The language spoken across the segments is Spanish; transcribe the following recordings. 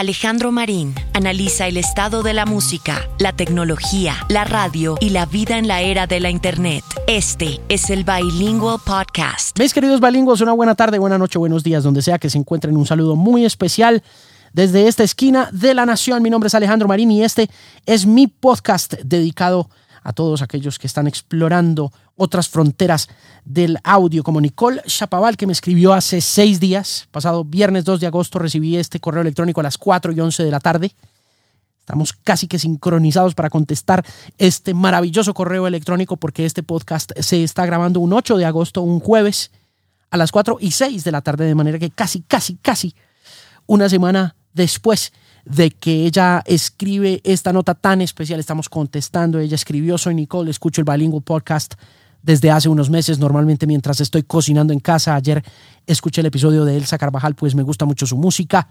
Alejandro Marín analiza el estado de la música, la tecnología, la radio y la vida en la era de la Internet. Este es el Bilingual Podcast. Mis queridos bilingües, una buena tarde, buena noche, buenos días, donde sea que se encuentren. Un saludo muy especial desde esta esquina de la nación. Mi nombre es Alejandro Marín y este es mi podcast dedicado a todos aquellos que están explorando otras fronteras del audio, como Nicole Chapaval, que me escribió hace seis días, pasado viernes 2 de agosto, recibí este correo electrónico a las 4 y 11 de la tarde. Estamos casi que sincronizados para contestar este maravilloso correo electrónico porque este podcast se está grabando un 8 de agosto, un jueves, a las 4 y 6 de la tarde, de manera que casi, casi, casi una semana después de que ella escribe esta nota tan especial. Estamos contestando. Ella escribió, soy Nicole, escucho el Bilingual Podcast desde hace unos meses, normalmente mientras estoy cocinando en casa. Ayer escuché el episodio de Elsa Carvajal, pues me gusta mucho su música.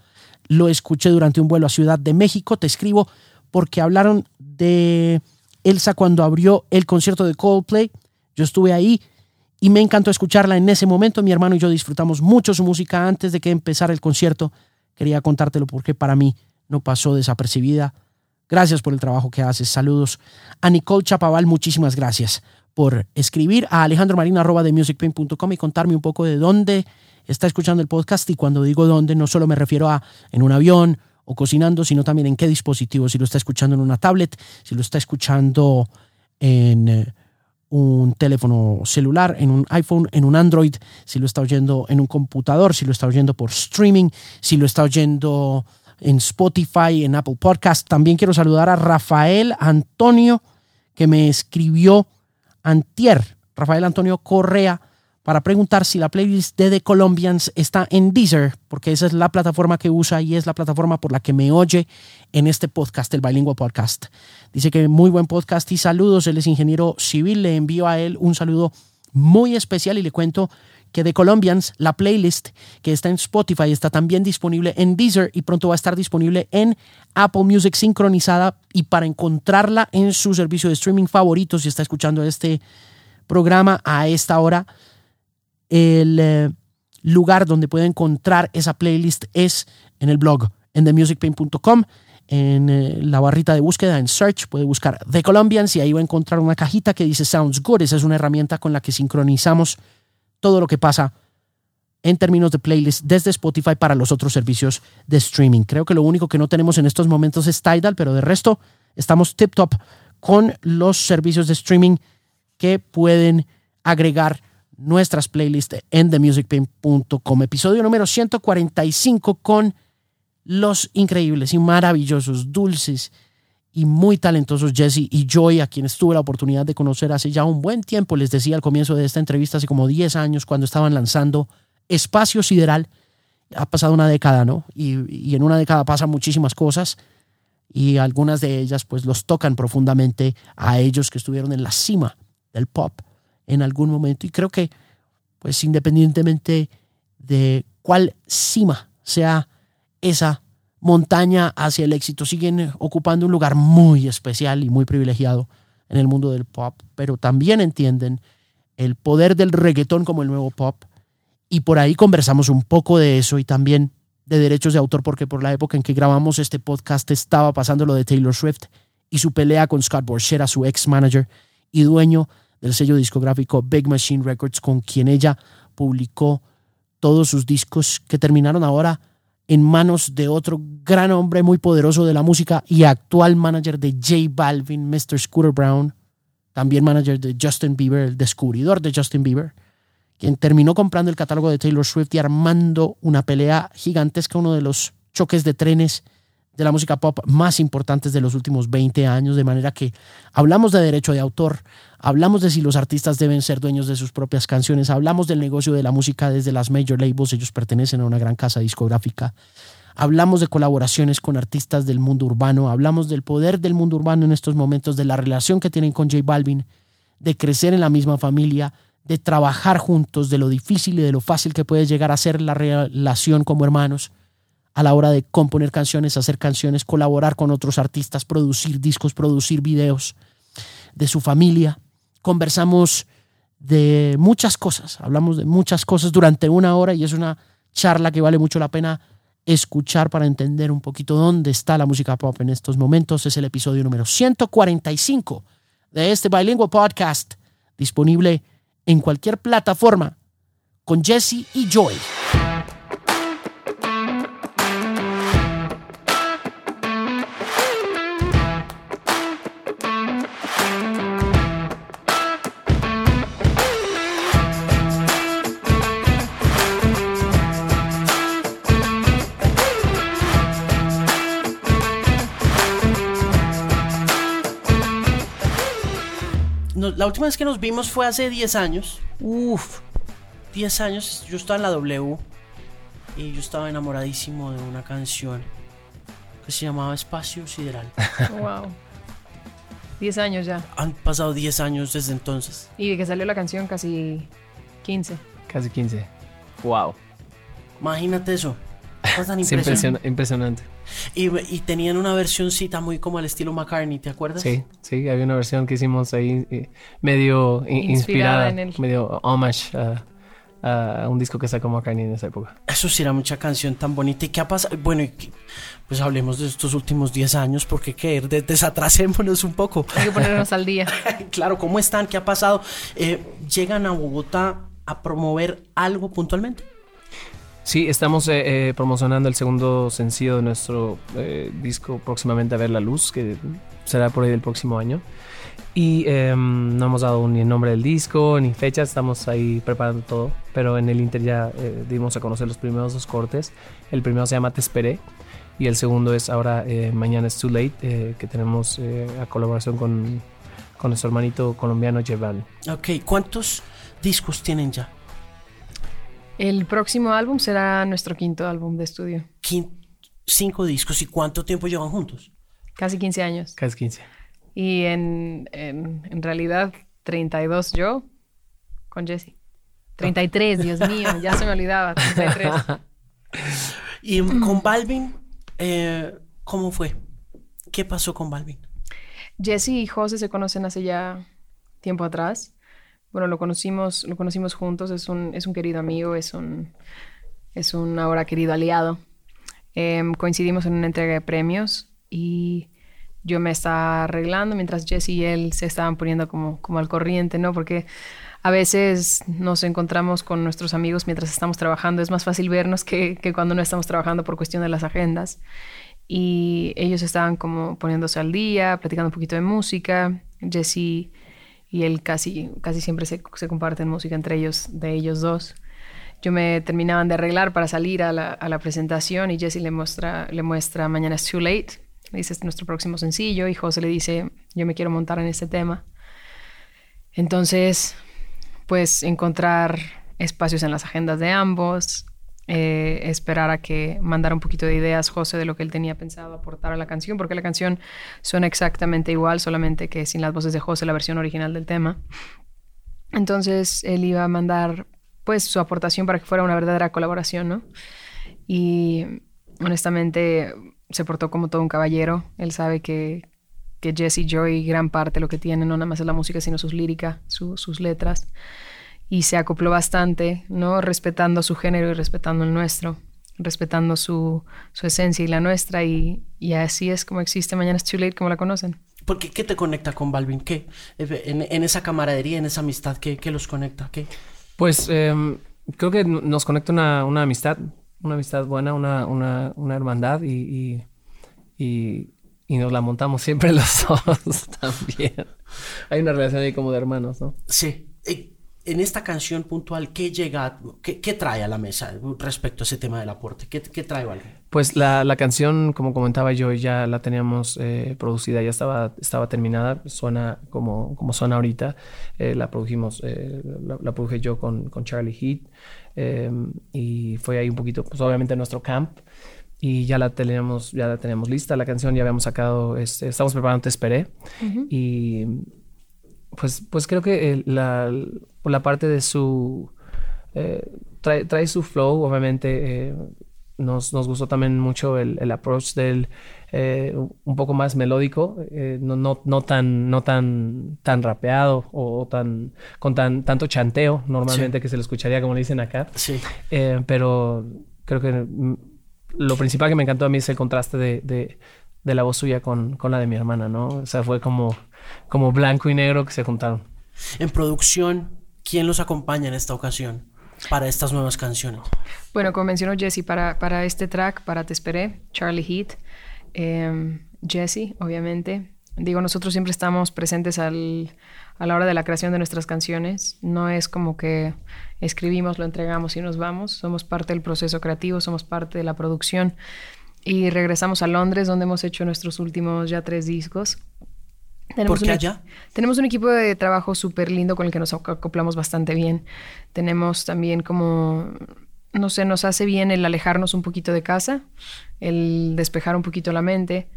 Lo escuché durante un vuelo a Ciudad de México. Te escribo porque hablaron de Elsa cuando abrió el concierto de Coldplay. Yo estuve ahí y me encantó escucharla en ese momento. Mi hermano y yo disfrutamos mucho su música antes de que empezara el concierto. Quería contártelo porque para mí no pasó desapercibida. Gracias por el trabajo que haces. Saludos a Nicole Chapaval. Muchísimas gracias por escribir a alejandromarina.com y contarme un poco de dónde está escuchando el podcast. Y cuando digo dónde, no solo me refiero a en un avión o cocinando, sino también en qué dispositivo. Si lo está escuchando en una tablet, si lo está escuchando en eh, un teléfono celular, en un iPhone, en un Android, si lo está oyendo en un computador, si lo está oyendo por streaming, si lo está oyendo en Spotify, en Apple Podcast. También quiero saludar a Rafael Antonio, que me escribió antier, Rafael Antonio Correa, para preguntar si la playlist de The Colombians está en Deezer, porque esa es la plataforma que usa y es la plataforma por la que me oye en este podcast, el Bilingüe Podcast. Dice que muy buen podcast y saludos. Él es ingeniero civil. Le envío a él un saludo muy especial y le cuento que The Colombians, la playlist que está en Spotify, está también disponible en Deezer y pronto va a estar disponible en Apple Music sincronizada y para encontrarla en su servicio de streaming favorito, si está escuchando este programa a esta hora, el eh, lugar donde puede encontrar esa playlist es en el blog, en themusicpain.com en eh, la barrita de búsqueda, en Search, puede buscar The Colombians y ahí va a encontrar una cajita que dice Sounds Good. Esa es una herramienta con la que sincronizamos todo lo que pasa en términos de playlist desde Spotify para los otros servicios de streaming. Creo que lo único que no tenemos en estos momentos es Tidal, pero de resto estamos tip top con los servicios de streaming que pueden agregar nuestras playlists en themusicpain.com. Episodio número 145 con los increíbles y maravillosos, dulces y muy talentosos Jesse y Joy, a quienes tuve la oportunidad de conocer hace ya un buen tiempo. Les decía al comienzo de esta entrevista, hace como 10 años, cuando estaban lanzando Espacio Sideral. Ha pasado una década, ¿no? Y, en una década pasan muchísimas cosas y algunas de ellas pues los tocan profundamente a ellos que estuvieron en la cima del pop en algún momento. Y creo que pues independientemente de cuál cima sea esa montaña hacia el éxito. Siguen ocupando un lugar muy especial y muy privilegiado en el mundo del pop, pero también entienden el poder del reggaetón como el nuevo pop. Y por ahí conversamos un poco de eso y también de derechos de autor, porque por la época en que grabamos este podcast estaba pasando lo de Taylor Swift y su pelea con Scott Borchera, su ex manager y dueño del sello discográfico Big Machine Records, con quien ella publicó todos sus discos que terminaron ahora en manos de otro gran hombre muy poderoso de la música y actual manager de J Balvin, Mr. Scooter Brown, también manager de Justin Bieber, el descubridor de Justin Bieber, quien terminó comprando el catálogo de Taylor Swift y armando una pelea gigantesca, uno de los choques de trenes de la música pop más importantes de los últimos 20 años, de manera que hablamos de derecho de autor, hablamos de si los artistas deben ser dueños de sus propias canciones, hablamos del negocio de la música desde las major labels, ellos pertenecen a una gran casa discográfica, hablamos de colaboraciones con artistas del mundo urbano, hablamos del poder del mundo urbano en estos momentos, de la relación que tienen con J Balvin, de crecer en la misma familia, de trabajar juntos, de lo difícil y de lo fácil que puede llegar a ser la relación como hermanos a la hora de componer canciones, hacer canciones, colaborar con otros artistas, producir discos, producir videos, de su familia. Conversamos de muchas cosas, hablamos de muchas cosas durante una hora y es una charla que vale mucho la pena escuchar para entender un poquito dónde está la música pop en estos momentos. Es el episodio número 145 de este Bilingual Podcast, disponible en cualquier plataforma con Jesse y Joy. La última vez que nos vimos fue hace 10 años. Uf, 10 años. Yo estaba en la W y yo estaba enamoradísimo de una canción que se llamaba Espacio Sideral. Wow. 10 años ya. Han pasado 10 años desde entonces. Y de que salió la canción casi 15. Casi 15. Wow. Imagínate eso. Tan impresionante. impresionante. Y, tenían una versioncita muy como al estilo McCartney, ¿te acuerdas? Sí, sí, había una versión que hicimos ahí eh, medio inspirada, medio homage a, un disco que sacó McCartney en esa época. Eso sí era mucha canción tan bonita. ¿Y qué ha pasado? Bueno, pues hablemos de estos últimos 10 años, porque que desatrasémonos un poco. Hay que ponernos al día. claro, ¿cómo están? ¿Qué ha pasado? Eh, ¿Llegan a Bogotá a promover algo puntualmente? Sí, estamos eh, eh, promocionando el segundo sencillo de nuestro eh, disco próximamente a ver la luz, que será por ahí el próximo año. Y em, no hemos dado ni el nombre del disco ni fecha, estamos ahí preparando todo. Pero en el Inter ya dimos a conocer los primeros dos cortes. El primero se llama Te Esperé y el segundo es ahora Mañana es Too Late, que tenemos a colaboración con, con nuestro hermanito colombiano Jevan. Ok, ¿cuántos discos tienen ya? El próximo álbum será nuestro quinto álbum de estudio. cinco discos. ¿Y cuánto tiempo llevan juntos? Casi 15 años. Casi 15. Y en, en, en realidad 32 yo con Jesse. 33, Dios mío, ya se me olvidaba. 33. y con Balvin, eh, ¿cómo fue? ¿Qué pasó con Balvin? Jesse y José se conocen hace ya tiempo atrás bueno, lo conocimos, lo conocimos juntos, es un, es un querido amigo, es un, es un ahora querido aliado. Em, coincidimos en una entrega de premios y yo me estaba arreglando mientras Jesse y él se estaban poniendo como, como al corriente, ¿no? Porque a veces nos encontramos con nuestros amigos mientras estamos trabajando. Es más fácil vernos que, que, cuando no estamos trabajando por cuestión de las agendas. Y ellos estaban como poniéndose al día, platicando un poquito de música. Jesse y él casi, casi siempre se, se comparten música entre ellos, de ellos dos. Yo me terminaban de arreglar para salir a la, a la presentación y Jesse le muestra, le muestra Mañana es Too Late, le dice es nuestro próximo sencillo y José le dice yo me quiero montar en este tema. Entonces, pues encontrar espacios en las agendas de ambos, eh, esperar a que mandara un poquito de ideas José de lo que él tenía pensado aportar a la canción, porque la canción suena exactamente igual, solamente que sin las voces de José, la versión original del tema. Entonces él iba a mandar pues su aportación para que fuera una verdadera colaboración, ¿no? Y honestamente se portó como todo un caballero. Él sabe que, que Jesse Joy gran parte lo que tiene no nada más es la música, sino sus líricas, sus letras y se acopló bastante, ¿no? Respetando su género y respetando el nuestro, respetando su, su esencia y la nuestra y, y, así es como existe Mañana es Too Late como la conocen. Porque ¿qué te conecta con Balvin? ¿Qué? En, en esa camaradería, en esa amistad, ¿qué, qué los conecta? ¿Qué? Pues em, creo que nos conecta una, una, amistad, una amistad buena, una, una, una hermandad y, y, y, nos la montamos siempre los dos también. Hay una relación ahí como de hermanos, ¿no? Sí en esta canción puntual, ¿qué llega, qué, trae a la mesa respecto a ese tema del aporte? ¿Qué, qué trae Valve? Pues la, la, canción, como comentaba yo, ya la teníamos eh, producida, ya estaba, estaba terminada, suena como, como suena ahorita. Eh, la produjimos, eh, la, produje yo con, con Charlie Heat y fue ahí un poquito, pues obviamente nuestro camp y ya la teníamos, ya la teníamos lista, la canción ya habíamos sacado, estamos preparando Te Esperé y pues, pues creo que la, la, parte de su... Eh, trae, trae, su flow, obviamente. Eh, nos, nos, gustó también mucho el, el approach del eh, un poco más melódico, no, no, no, tan, no tan, tan rapeado o tan, con tan, tanto chanteo normalmente que se lo escucharía como le dicen acá. Sí. pero creo que lo principal que me encantó a mí es el contraste de, de, de la voz suya con, con, la de mi hermana, ¿no? O sea, fue como, como blanco y negro que se juntaron. En producción, ¿quién los acompaña en esta ocasión para estas nuevas canciones? Bueno, como mencionó Jesse, para, para este track, para Te Esperé, Charlie Heat, eh, Jesse, obviamente. Digo, nosotros siempre estamos presentes al, a la hora de la creación de nuestras canciones. No es como que escribimos, lo entregamos y nos vamos. Somos parte del proceso creativo, somos parte de la producción. Y regresamos a Londres, donde hemos hecho nuestros últimos ya tres discos. Tenemos ¿Por qué allá? Tenemos un equipo de trabajo súper lindo con el que nos acoplamos bastante bien. Tenemos también como, no sé, nos hace bien el alejarnos un poquito de casa, el despejar un poquito la mente.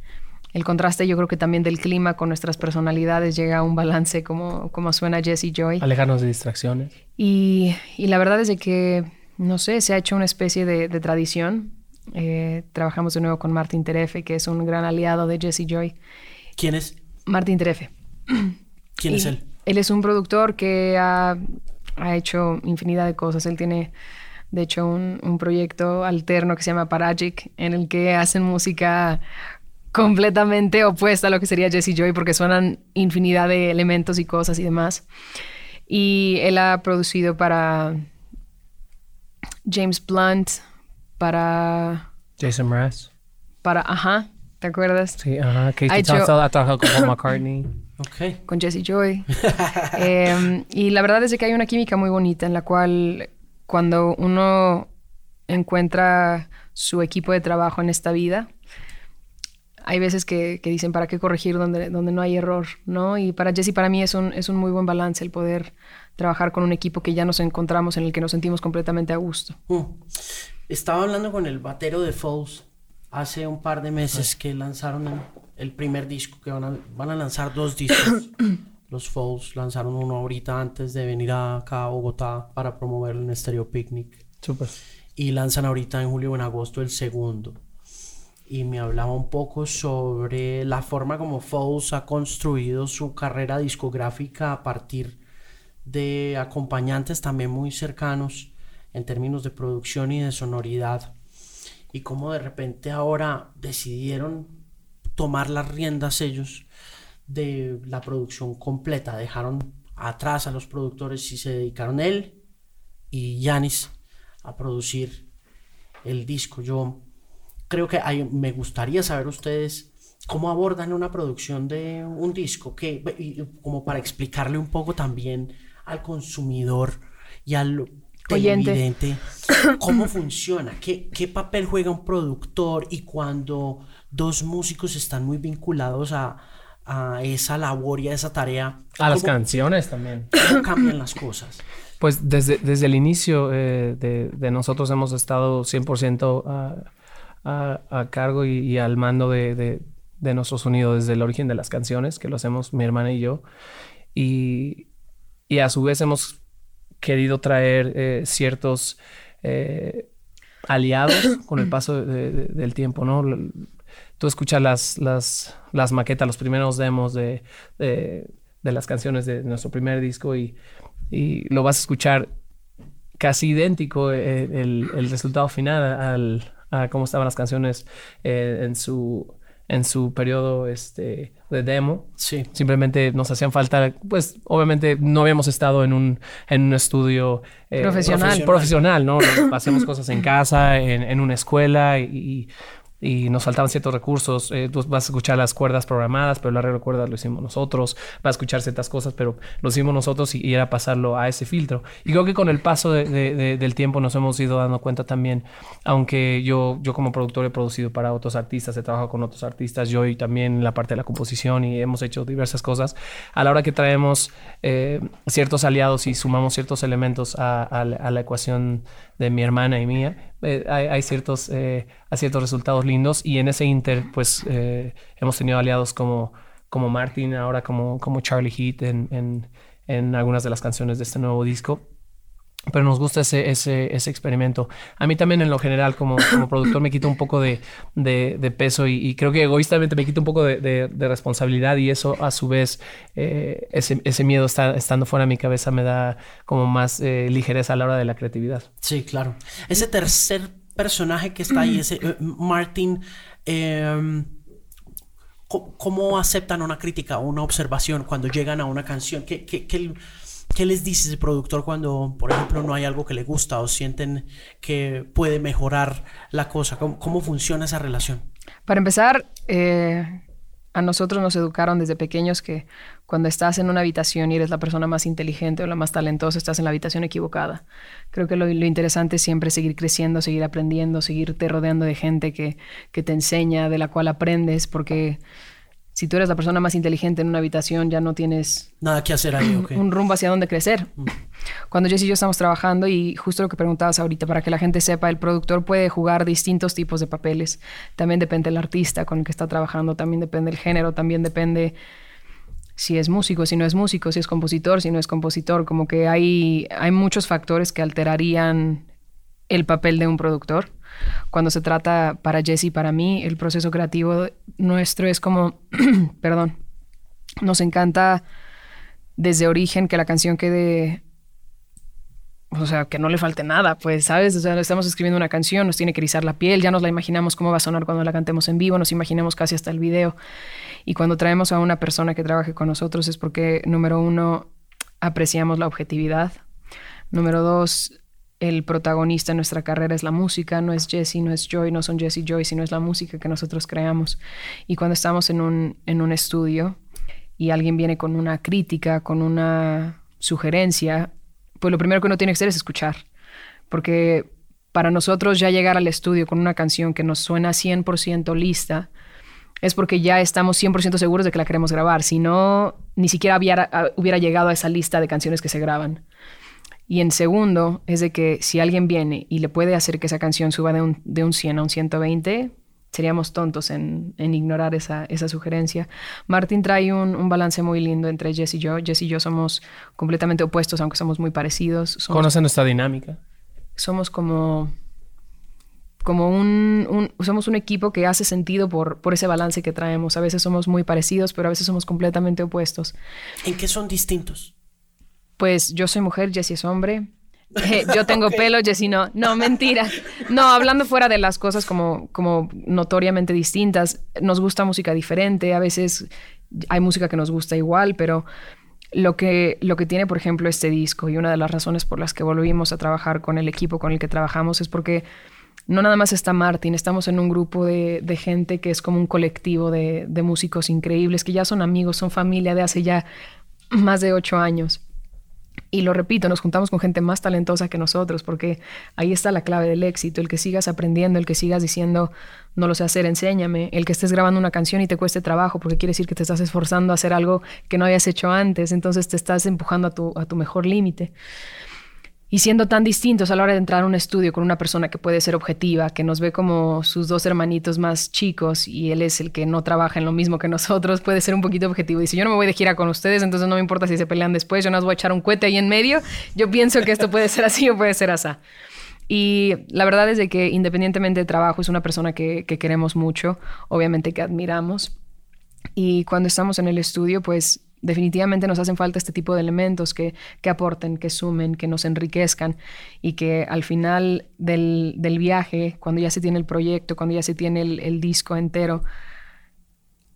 El contraste yo creo que también del clima con nuestras personalidades llega a un balance como, como suena Jesse Joy. Alejarnos de distracciones. Y, y, la verdad es de que, no sé, se ha hecho una especie de, de tradición. Eh, trabajamos de nuevo con Martin Terefe, que es un gran aliado de Jesse Joy. ¿Quién es? Martin Terefe. ¿Quién y es él? Él es un productor que ha, ha hecho infinidad de cosas. Él tiene, de hecho, un, un, proyecto alterno que se llama Paragic, en el que hacen música completamente opuesta a lo que sería Jesse Joy, porque suenan infinidad de elementos y cosas y demás. Y él ha producido para James Blunt, para... Jason Mraz. Para, ajá, ¿te acuerdas? Sí, ajá. Katie ha, hecho... ha trabajado con Paul McCartney. Okay. Con Jesse Joy. eh, y la verdad es que hay una química muy bonita en la cual cuando uno encuentra su equipo de trabajo en esta vida, hay veces que, que, dicen para qué corregir donde, donde no hay error, ¿no? Y para Jesse, para mí es un, es un muy buen balance el poder trabajar con un equipo que ya nos encontramos, en el que nos sentimos completamente a gusto. Mm. Estaba hablando con el batero de Falls hace un par de meses que lanzaron el, el primer disco, que van a, van a lanzar dos discos. Los Falls lanzaron uno ahorita antes de venir acá a Bogotá para promoverlo en Stereo Picnic. Super. Y lanzan ahorita en julio o en agosto el segundo y me hablaba un poco sobre la forma como Foles ha construido su carrera discográfica a partir de acompañantes también muy cercanos en términos de producción y de sonoridad y cómo de repente ahora decidieron tomar las riendas ellos de la producción completa, dejaron atrás a los productores y se dedicaron él y Yanis a producir el disco. Yo creo que me gustaría saber ustedes cómo abordan una producción de un disco, que, como para explicarle un poco también al consumidor y al televidente cómo funciona, qué, qué papel juega un productor y cuando dos músicos están muy vinculados a, a esa labor y a esa tarea. A las canciones también. ¿Cómo cambian las cosas? Pues desde, desde el inicio eh, de, de, nosotros hemos estado 100% uh, a, a cargo y, y, al mando de, de, de, nuestro sonido desde el origen de las canciones, que lo hacemos mi hermana y yo. Y, y a su vez hemos querido traer eh, ciertos eh, aliados con el paso de, del tiempo, ¿no? Tú escuchas las, las, las maquetas, los primeros demos de, de, las canciones de nuestro primer disco y, y lo vas a escuchar casi idéntico eh, el, el resultado final al, a cómo estaban las canciones en su en su periodo este, de demo. Sí. Simplemente nos hacían falta, pues obviamente no habíamos estado en un, en un estudio eh, profesional. profesional, ¿no? Hacíamos cosas en casa, en, en una escuela y, y nos faltaban ciertos recursos. Eh, tú vas a escuchar las cuerdas programadas, pero el arreglo de cuerdas lo hicimos nosotros. Vas a escuchar ciertas cosas, pero lo hicimos nosotros y, y era pasarlo a ese filtro. Y creo que con el paso de, de, de, del tiempo nos hemos ido dando cuenta también, aunque yo, yo como productor he producido para otros artistas, he trabajado con otros artistas, yo y también la parte de la composición y hemos hecho diversas cosas. A la hora que traemos eh, ciertos aliados y sumamos ciertos elementos a, a, a la ecuación de mi hermana y mía, eh, hay, hay, ciertos, eh, hay ciertos resultados lindos y en ese inter pues eh, hemos tenido aliados como, como Martin, ahora como, como Charlie Heat en, en, en algunas de las canciones de este nuevo disco pero nos gusta ese, ese, ese, experimento. A mí también en lo general como, como productor me quita un poco de, de, de peso y, y, creo que egoístamente me quita un poco de, de responsabilidad y eso a su vez, eh, ese, ese, miedo está, estando fuera de mi cabeza me da como más eh, ligereza a la hora de la creatividad. Sí, claro. Ese tercer personaje que está ahí, ese eh, Martin, em, ¿cómo aceptan una crítica o una observación cuando llegan a una canción? ¿Qué, qué, les dice ese productor cuando, por ejemplo, no hay algo que le gusta o sienten que puede mejorar la cosa? ¿Cómo, cómo funciona esa relación? Para empezar, eh, a nosotros nos educaron desde pequeños que cuando estás en una habitación y eres la persona más inteligente o la más talentosa, estás en la habitación equivocada. Creo que lo, interesante es siempre seguir creciendo, seguir aprendiendo, seguirte rodeando de gente que, que te enseña, de la cual aprendes, porque si tú eres la persona más inteligente en una habitación, ya no tienes nada que hacer ahí, un rumbo hacia dónde crecer. Mm. Cuando Jess y yo estamos trabajando, y justo lo que preguntabas ahorita, para que la gente sepa, el productor puede jugar distintos tipos de papeles. También depende del artista con el que está trabajando, también depende el género, también depende si es músico, si no es músico, si es compositor, si no es compositor. Como que hay, hay muchos factores que alterarían el papel de un productor. Cuando se trata para Jesse para mí, el proceso creativo nuestro es como, perdón, nos encanta desde origen que la canción quede, o sea, que no le falte nada, pues, ¿sabes? O sea, estamos escribiendo una canción, nos tiene que rizar la piel, ya nos la imaginamos cómo va a sonar cuando la cantemos en vivo, nos imaginamos casi hasta el video. Y cuando traemos a una persona que trabaje con nosotros es porque, número uno, apreciamos la objetividad. Número dos, el protagonista en nuestra carrera es la música, no es Jesse, no es Joy, no son Jesse y Joy, sino es la música que nosotros creamos. Y cuando estamos en un, en un estudio y alguien viene con una crítica, con una sugerencia, pues lo primero que uno tiene que hacer es escuchar. Porque para nosotros ya llegar al estudio con una canción que nos suena 100% lista, es porque ya estamos 100% seguros de que la queremos grabar. Si no, ni siquiera hubiera llegado a esa lista de canciones que se graban. Y en segundo, es de que si alguien viene y le puede hacer que esa canción suba de un, de un 100 a un 120, seríamos tontos en, en ignorar esa, esa, sugerencia. Martin trae un, un, balance muy lindo entre Jess y yo. Jess y yo somos completamente opuestos, aunque somos muy parecidos. Somos, ¿Conoce nuestra dinámica? Somos como como un, un, somos un equipo que hace sentido por, por ese balance que traemos. A veces somos muy parecidos, pero a veces somos completamente opuestos. ¿En qué son distintos? Pues yo soy mujer, Jesse es hombre. Eh, yo tengo pelo, Jesse no. No, mentira. No, hablando fuera de las cosas como, como notoriamente distintas, nos gusta música diferente, a veces hay música que nos gusta igual, pero lo que, lo que tiene, por ejemplo, este disco y una de las razones por las que volvimos a trabajar con el equipo con el que trabajamos es porque no nada más está Martin, estamos en un grupo de, de gente que es como un colectivo de, de músicos increíbles, que ya son amigos, son familia de hace ya más de ocho años. Y lo repito, nos juntamos con gente más talentosa que nosotros, porque ahí está la clave del éxito, el que sigas aprendiendo, el que sigas diciendo, no lo sé hacer, enséñame, el que estés grabando una canción y te cueste trabajo, porque quiere decir que te estás esforzando a hacer algo que no habías hecho antes, entonces te estás empujando a tu, a tu mejor límite y siendo tan distintos a la hora de entrar a un estudio con una persona que puede ser objetiva, que nos ve como sus dos hermanitos más chicos y él es el que no trabaja en lo mismo que nosotros, puede ser un poquito objetivo. Dice, yo no me voy de gira con ustedes, entonces no me importa si se pelean después, yo no os voy a echar un cohete ahí en medio, yo pienso que esto puede ser así o puede ser así. Y la verdad es de que independientemente de trabajo es una persona que, que queremos mucho, obviamente que admiramos. Y cuando estamos en el estudio, pues definitivamente nos hacen falta este tipo de elementos que, que aporten, que sumen, que nos enriquezcan y que al final del, del, viaje, cuando ya se tiene el proyecto, cuando ya se tiene el, disco entero,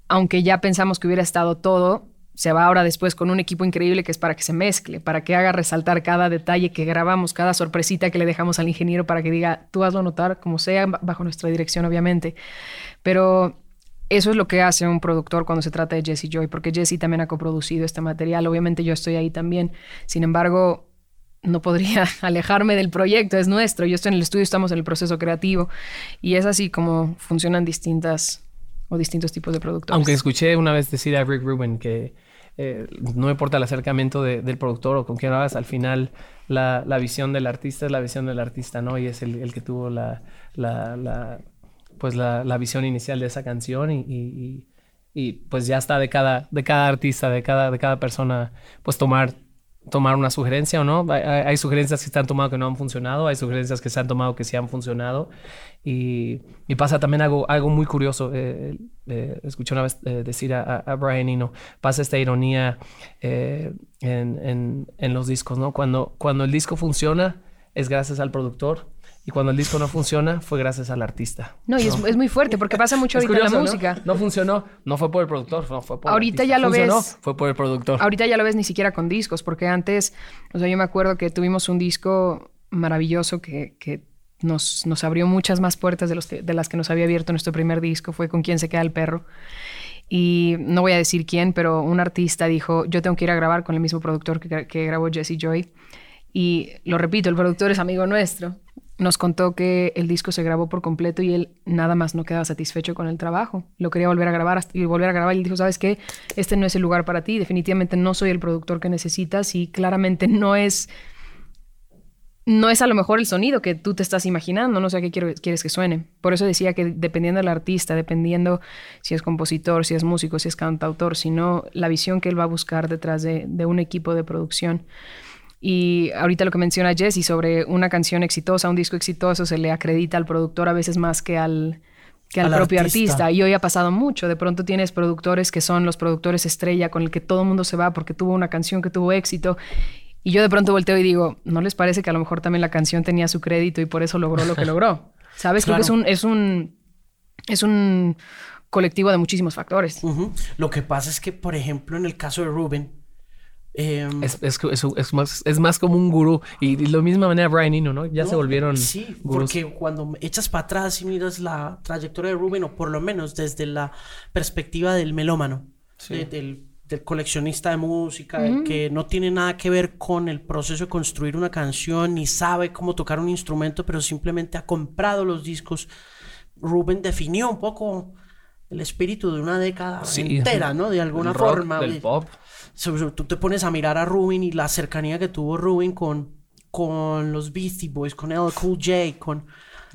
aunque ya pensamos que hubiera estado todo, se va ahora después con un equipo increíble que es para que se mezcle, para que haga resaltar cada detalle que grabamos, cada sorpresita que le dejamos al ingeniero para que diga, tú hazlo notar como sea, bajo nuestra dirección obviamente. Pero eso es lo que hace un productor cuando se trata de Jesse Joy, porque Jesse también ha coproducido este material. Obviamente yo estoy ahí también. Sin embargo, no podría alejarme del proyecto, es nuestro. Yo estoy en el estudio, estamos en el proceso creativo. Y es así como funcionan distintas o distintos tipos de productores. Aunque escuché una vez decir a Rick Rubin que eh, no importa el acercamiento del productor o con quién hagas, al final la, visión del artista es la visión del artista, ¿no? Y es el, que tuvo la pues la, la, visión inicial de esa canción y, y, y, pues ya está de cada, de cada artista, de cada, de cada persona, pues tomar, tomar una sugerencia o no. Hay, sugerencias que se han tomado que no han funcionado, hay sugerencias que se han tomado que sí han funcionado y, pasa también algo, algo muy curioso. Eh, eh, escuché una vez eh, decir a, a, Brian Eno, pasa esta ironía en, en, en, los discos, ¿no? Cuando, cuando el disco funciona es gracias al productor Y cuando el disco no funciona, fue gracias al artista. No, y es, es muy fuerte porque pasa mucho ahorita en la curioso, ¿no? música. ¿no? funcionó, no fue por el productor, no fue por el Ahorita artista. ya lo Funcionó, ves. Fue por el productor. Ahorita ya lo ves ni siquiera con discos, porque antes, o sea, yo me acuerdo que tuvimos un disco maravilloso que, que nos, nos abrió muchas más puertas de, los que- de las que nos había abierto nuestro primer disco, fue con Quién se queda el perro. Y no voy a decir quién, pero un artista dijo, yo tengo que ir a grabar con el mismo productor que, que grabó Jesse Joy. Y lo repito, el productor es amigo nuestro. Nos contó que el disco se grabó por completo y él nada más no quedaba satisfecho con el trabajo. Lo quería volver a grabar y volver a grabar y dijo, ¿sabes qué? Este no es el lugar para ti. Definitivamente no soy el productor que necesitas y claramente no es no es a lo mejor el sonido que tú te estás imaginando, no sé qué quieres que suene. Por eso decía que dependiendo del artista, dependiendo si es compositor, si es músico, si es cantautor, sino la visión que él va a buscar detrás de, de un equipo de producción. Y ahorita lo que menciona Jesse sobre una canción exitosa, un disco exitoso, se le acredita al productor a veces más que al, que al, Al propio artista. artista. Y hoy ha pasado mucho. De pronto tienes productores que son los productores estrella con el que todo el mundo se va porque tuvo una canción que tuvo éxito. Y yo de pronto volteo y digo, ¿no les parece que a lo mejor también la canción tenía su crédito y por eso logró lo que logró? ¿Sabes? Creo que es un, es un, es un colectivo de muchísimos factores. Lo que pasa es que, por ejemplo, en el caso de Ruben, em, Es, es, es, es más, es más como un gurú. Y de la misma manera Brian Eno, ¿no? Ya se volvieron Sí, gurús. porque cuando echas para atrás y miras la trayectoria de Rubén, o por lo menos desde la perspectiva del melómano, de- del, del coleccionista de música, que no tiene nada que ver con el proceso de construir una canción, ni sabe cómo tocar un instrumento, pero simplemente ha comprado los discos. Rubén definió un poco el espíritu de una década Sí. entera, ¿no? De alguna rock, forma. del de- pop. Tú te pones a mirar a Rubin y la cercanía que tuvo Rubin con, con los Beastie Boys, con LL Cool J, con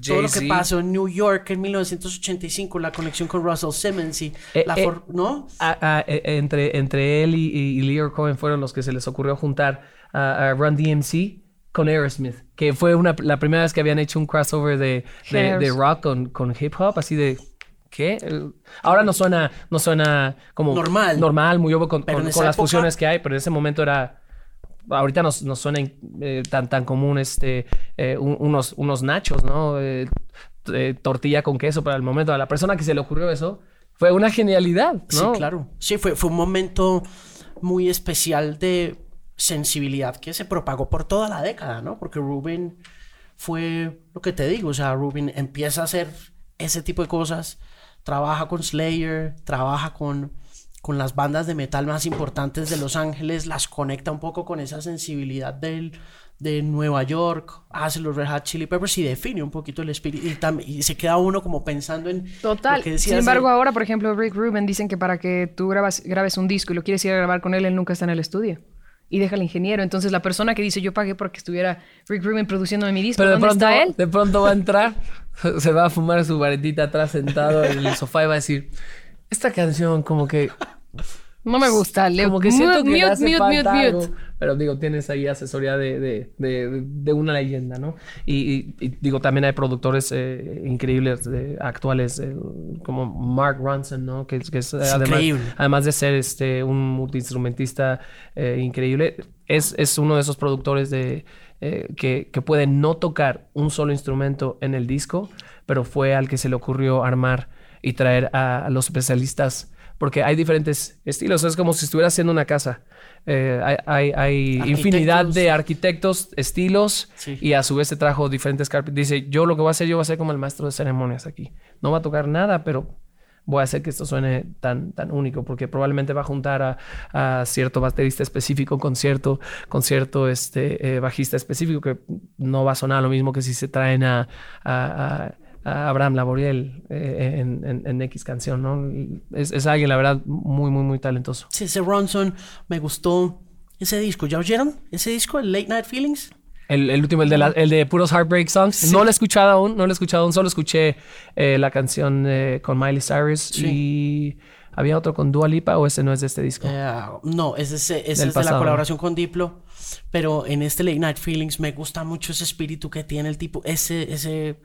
todo lo que pasó en New York en 1985, la conexión con Russell Simmons y Eh, la eh, for- ¿no? A- a- e- entre, entre él y, y, y Leo Cohen fueron los que se les ocurrió juntar a, a Run DMC con Aerosmith, que fue una, la primera vez que habían hecho un crossover de, de, de rock con, con hip hop, así de... ¿Qué? Ahora no suena, no suena como Normal. normal muy obvio con, las época- fusiones que hay, pero en ese momento era ahorita nos, nos suena eh, tan, tan común este, eh, un- unos, unos nachos, ¿no? Eh, tortilla con queso, pero al momento a la persona que se le ocurrió eso fue una genialidad, ¿no? Sí, claro. Sí, fue, fue un momento muy especial de sensibilidad que se propagó por toda la década, ¿no? Porque Rubin fue lo que te digo, o sea, Rubin empieza a hacer ese tipo de cosas, trabaja con Slayer, trabaja con, con las bandas de metal más importantes de Los Ángeles, las conecta un poco con esa sensibilidad del, de Nueva York, hace los Red Hot Chili Peppers y define un poquito el espíritu y, y se queda uno como pensando en Total. lo que Sin embargo, ahora, por ejemplo, Rick Rubin dicen que para que tú grabas, grabes un disco y lo quieres ir a grabar con él, él nunca está en el estudio. Y deja al ingeniero. Entonces, la persona que dice yo pagué porque estuviera Rick Rubin produciéndome mi disco, Pero de ¿dónde pronto, está él? de pronto va a entrar, se va a fumar su varetita atrás sentado en el sofá y va a decir, esta canción como que... No me gusta. Le, Como que siento mute, que le mute, hace mute, falta mute, algo. mute. Pero digo, tienes ahí asesoría de, de, de, de una leyenda, ¿no? Y, y- y digo, también hay productores eh, increíbles eh, actuales, eh, como Mark Ronson, ¿no? Que, que es, además, increíble. además de ser este, un multiinstrumentista eh, increíble, es, es uno de esos productores de, eh, que, que puede no tocar un solo instrumento en el disco, pero fue al que se le ocurrió armar y traer a, a los especialistas, porque hay diferentes estilos, es como si estuviera haciendo una casa. Eh, hay hay- hay infinidad de arquitectos, estilos, Sí. y a su vez se trajo diferentes carpinteros. Dice, yo lo que voy a hacer, yo voy a ser como el maestro de ceremonias aquí. No va a tocar nada, pero voy a hacer que esto suene tan, tan único, porque probablemente va a juntar a, a cierto baterista específico con cierto, con cierto este, eh, bajista específico, que no va a sonar lo mismo que si se traen a, a- a- a Abraham Laboriel eh, en, en- en X canción, ¿no? Es, es alguien, la verdad, muy, muy, muy talentoso. Sí, ese Ronson me gustó ese disco. ¿Ya oyeron ese disco, el Late Night Feelings? El, el último, el de, la- el de puros Heartbreak Songs. No lo he escuchado aún, no lo he escuchado aún. Solo escuché eh, la canción eh, con Miley Cyrus y había otro con Dua Lipa o ese no es de este disco. No, ese, ese, es de la pasado, colaboración con Diplo. Pero en este Late Night Feelings me gusta mucho ese espíritu que tiene el tipo, ese, ese,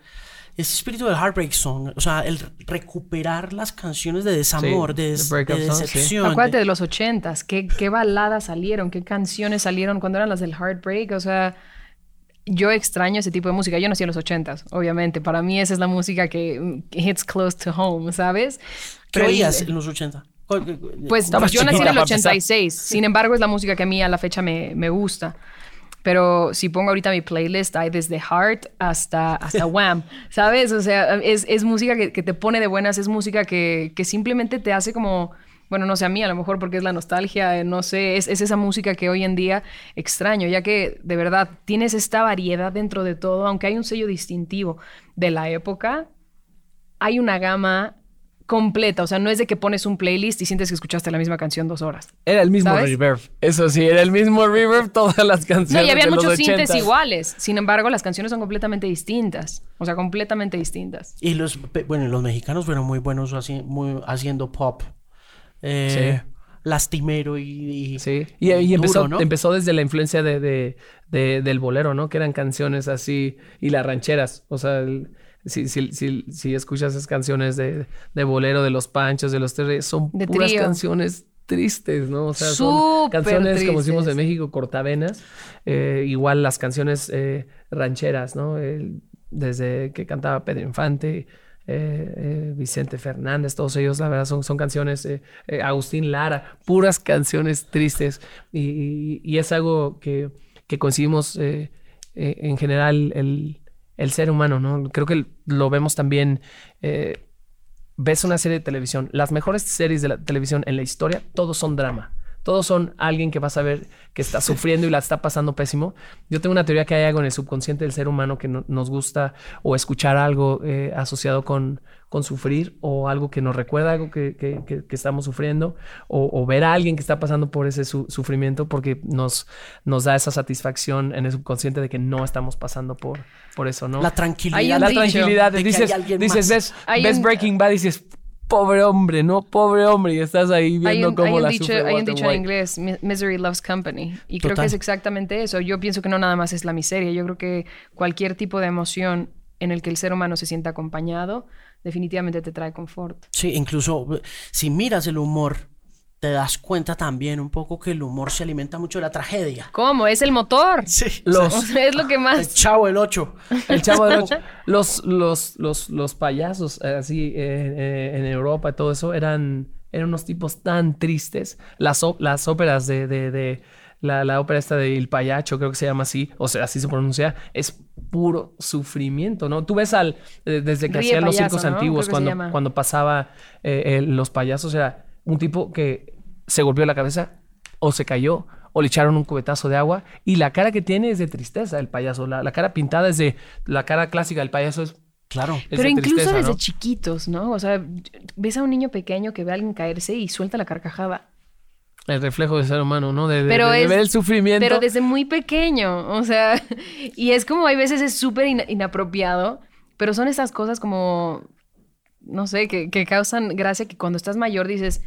ese espíritu del Heartbreak Song. O sea, el recuperar las canciones de desamor, Sí, de, de des- de song, sí. decepción. Acuérdate de- los ochentas. ¿Qué, qué baladas salieron, qué canciones salieron cuando eran las del Heartbreak. O sea, yo extraño ese tipo de música. Yo nací en los ochentas, obviamente. Para mí esa es la música que hits close to home, ¿sabes? ¿Qué oías en los 80? Pues yo nací en el 86. Sin embargo, es la música que a mí a la fecha me, me gusta. Pero si pongo ahorita mi playlist, hay desde Heart hasta, hasta Wham, ¿sabes? O sea, es, es música que, que, te pone de buenas, es música que, que simplemente te hace como bueno, no sé a mí, a lo mejor porque es la nostalgia, eh, no sé, es, es, esa música que hoy en día extraño, ya que de verdad tienes esta variedad dentro de todo, aunque hay un sello distintivo de la época, hay una gama completa, o sea, no es de que pones un playlist y sientes que escuchaste la misma canción dos horas. Era el mismo reverb, eso sí, era el mismo reverb todas las canciones. No, y había muchos sintes iguales, sin embargo, las canciones son completamente distintas, o sea, completamente distintas. Y los, bueno, los mexicanos fueron muy buenos así, muy, haciendo pop. Eh, lastimero y, sí y, empezó, empezó desde la influencia de, de, del bolero no que eran canciones así y las rancheras o sea si, si, si, si, escuchas esas canciones de, de, bolero de los panchos de los tres son puras canciones tristes, ¿no? O sea, son canciones, como decimos en México, cortavenas. Eh, igual las canciones eh, rancheras, ¿no? desde que cantaba Pedro Infante, eh, eh, Vicente Fernández, todos ellos, la verdad, son, son canciones, eh, Agustín Lara, puras canciones tristes. Y, es algo que, que coincidimos en general el, el, ser humano, ¿no? Creo que lo vemos también. ves una serie de televisión, las mejores series de la televisión en la historia, todos son drama. Todos son alguien que vas a ver que está sufriendo y la está pasando pésimo. Yo tengo una teoría que hay algo en el subconsciente del ser humano que nos gusta o escuchar algo eh, asociado con, con sufrir o algo que nos recuerda algo que, que, estamos sufriendo o, ver a alguien que está pasando por ese sufrimiento porque nos, nos da esa satisfacción en el subconsciente de que no estamos pasando por, por eso, ¿no? La tranquilidad. La tranquilidad. dices, dices, ves, ves Breaking Bad y dices, pobre hombre, ¿no? Pobre hombre. Y estás ahí viendo cómo la dicho, Hay un dicho en inglés, misery loves company. Y creo que es exactamente eso. Yo pienso que no nada más es la miseria. Yo creo que cualquier tipo de emoción en el que el ser humano se sienta acompañado, definitivamente te trae confort. Sí, incluso si miras el humor te das cuenta también un poco que el humor se alimenta mucho de la tragedia. ¿Cómo? Es el motor. Sí. Los, es lo que más. El chavo del 8. El chavo del 8. los, los, los, los payasos, eh, así, eh, eh, en Europa y todo eso, eran, eran unos tipos tan tristes. Las, las óperas de, de, de la, la, ópera esta de El Payacho, creo que se llama así, o sea, así se pronuncia, es puro sufrimiento, ¿no? Tú ves al, desde que hacían los circos antiguos, cuando, cuando pasaba los payasos, era un tipo que se golpeó la cabeza o se cayó o le echaron un cubetazo de agua y la cara que tiene es de tristeza el payaso. La, cara pintada es de la cara clásica del payaso es Claro. Pero incluso desde chiquitos, ¿no? O sea, ves a un niño pequeño que ve a alguien caerse y suelta la carcajada. El reflejo del ser humano, ¿no? De, ver el sufrimiento. Pero desde muy pequeño, o sea, y es como hay veces es súper inapropiado, pero son esas cosas como, no sé, que, que causan gracia que cuando estás mayor dices,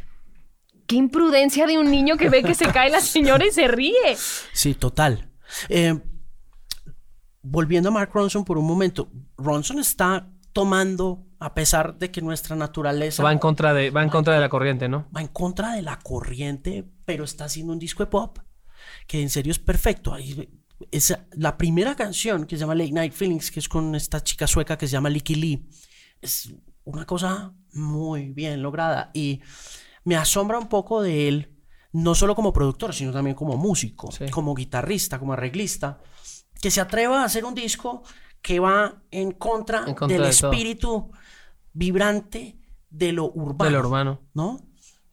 qué imprudencia de un niño que ve que se cae la señora y se ríe. Sí, total. Eh, volviendo a Mark Ronson por un momento, Ronson está tomando, a pesar de que nuestra naturaleza... Va en contra de, va en contra de la corriente, ¿no? Va en contra de la corriente, pero está haciendo un disco de pop que en serio es perfecto. Es la primera canción que se llama Late Night Feelings, que es con esta chica sueca que se llama Licky Lee. Es una cosa muy bien lograda y me asombra un poco de él, no solo como productor, sino también como músico, como guitarrista, como arreglista, que se atreva a hacer un disco que va en contra, del espíritu vibrante de lo urbano. De lo urbano. ¿No?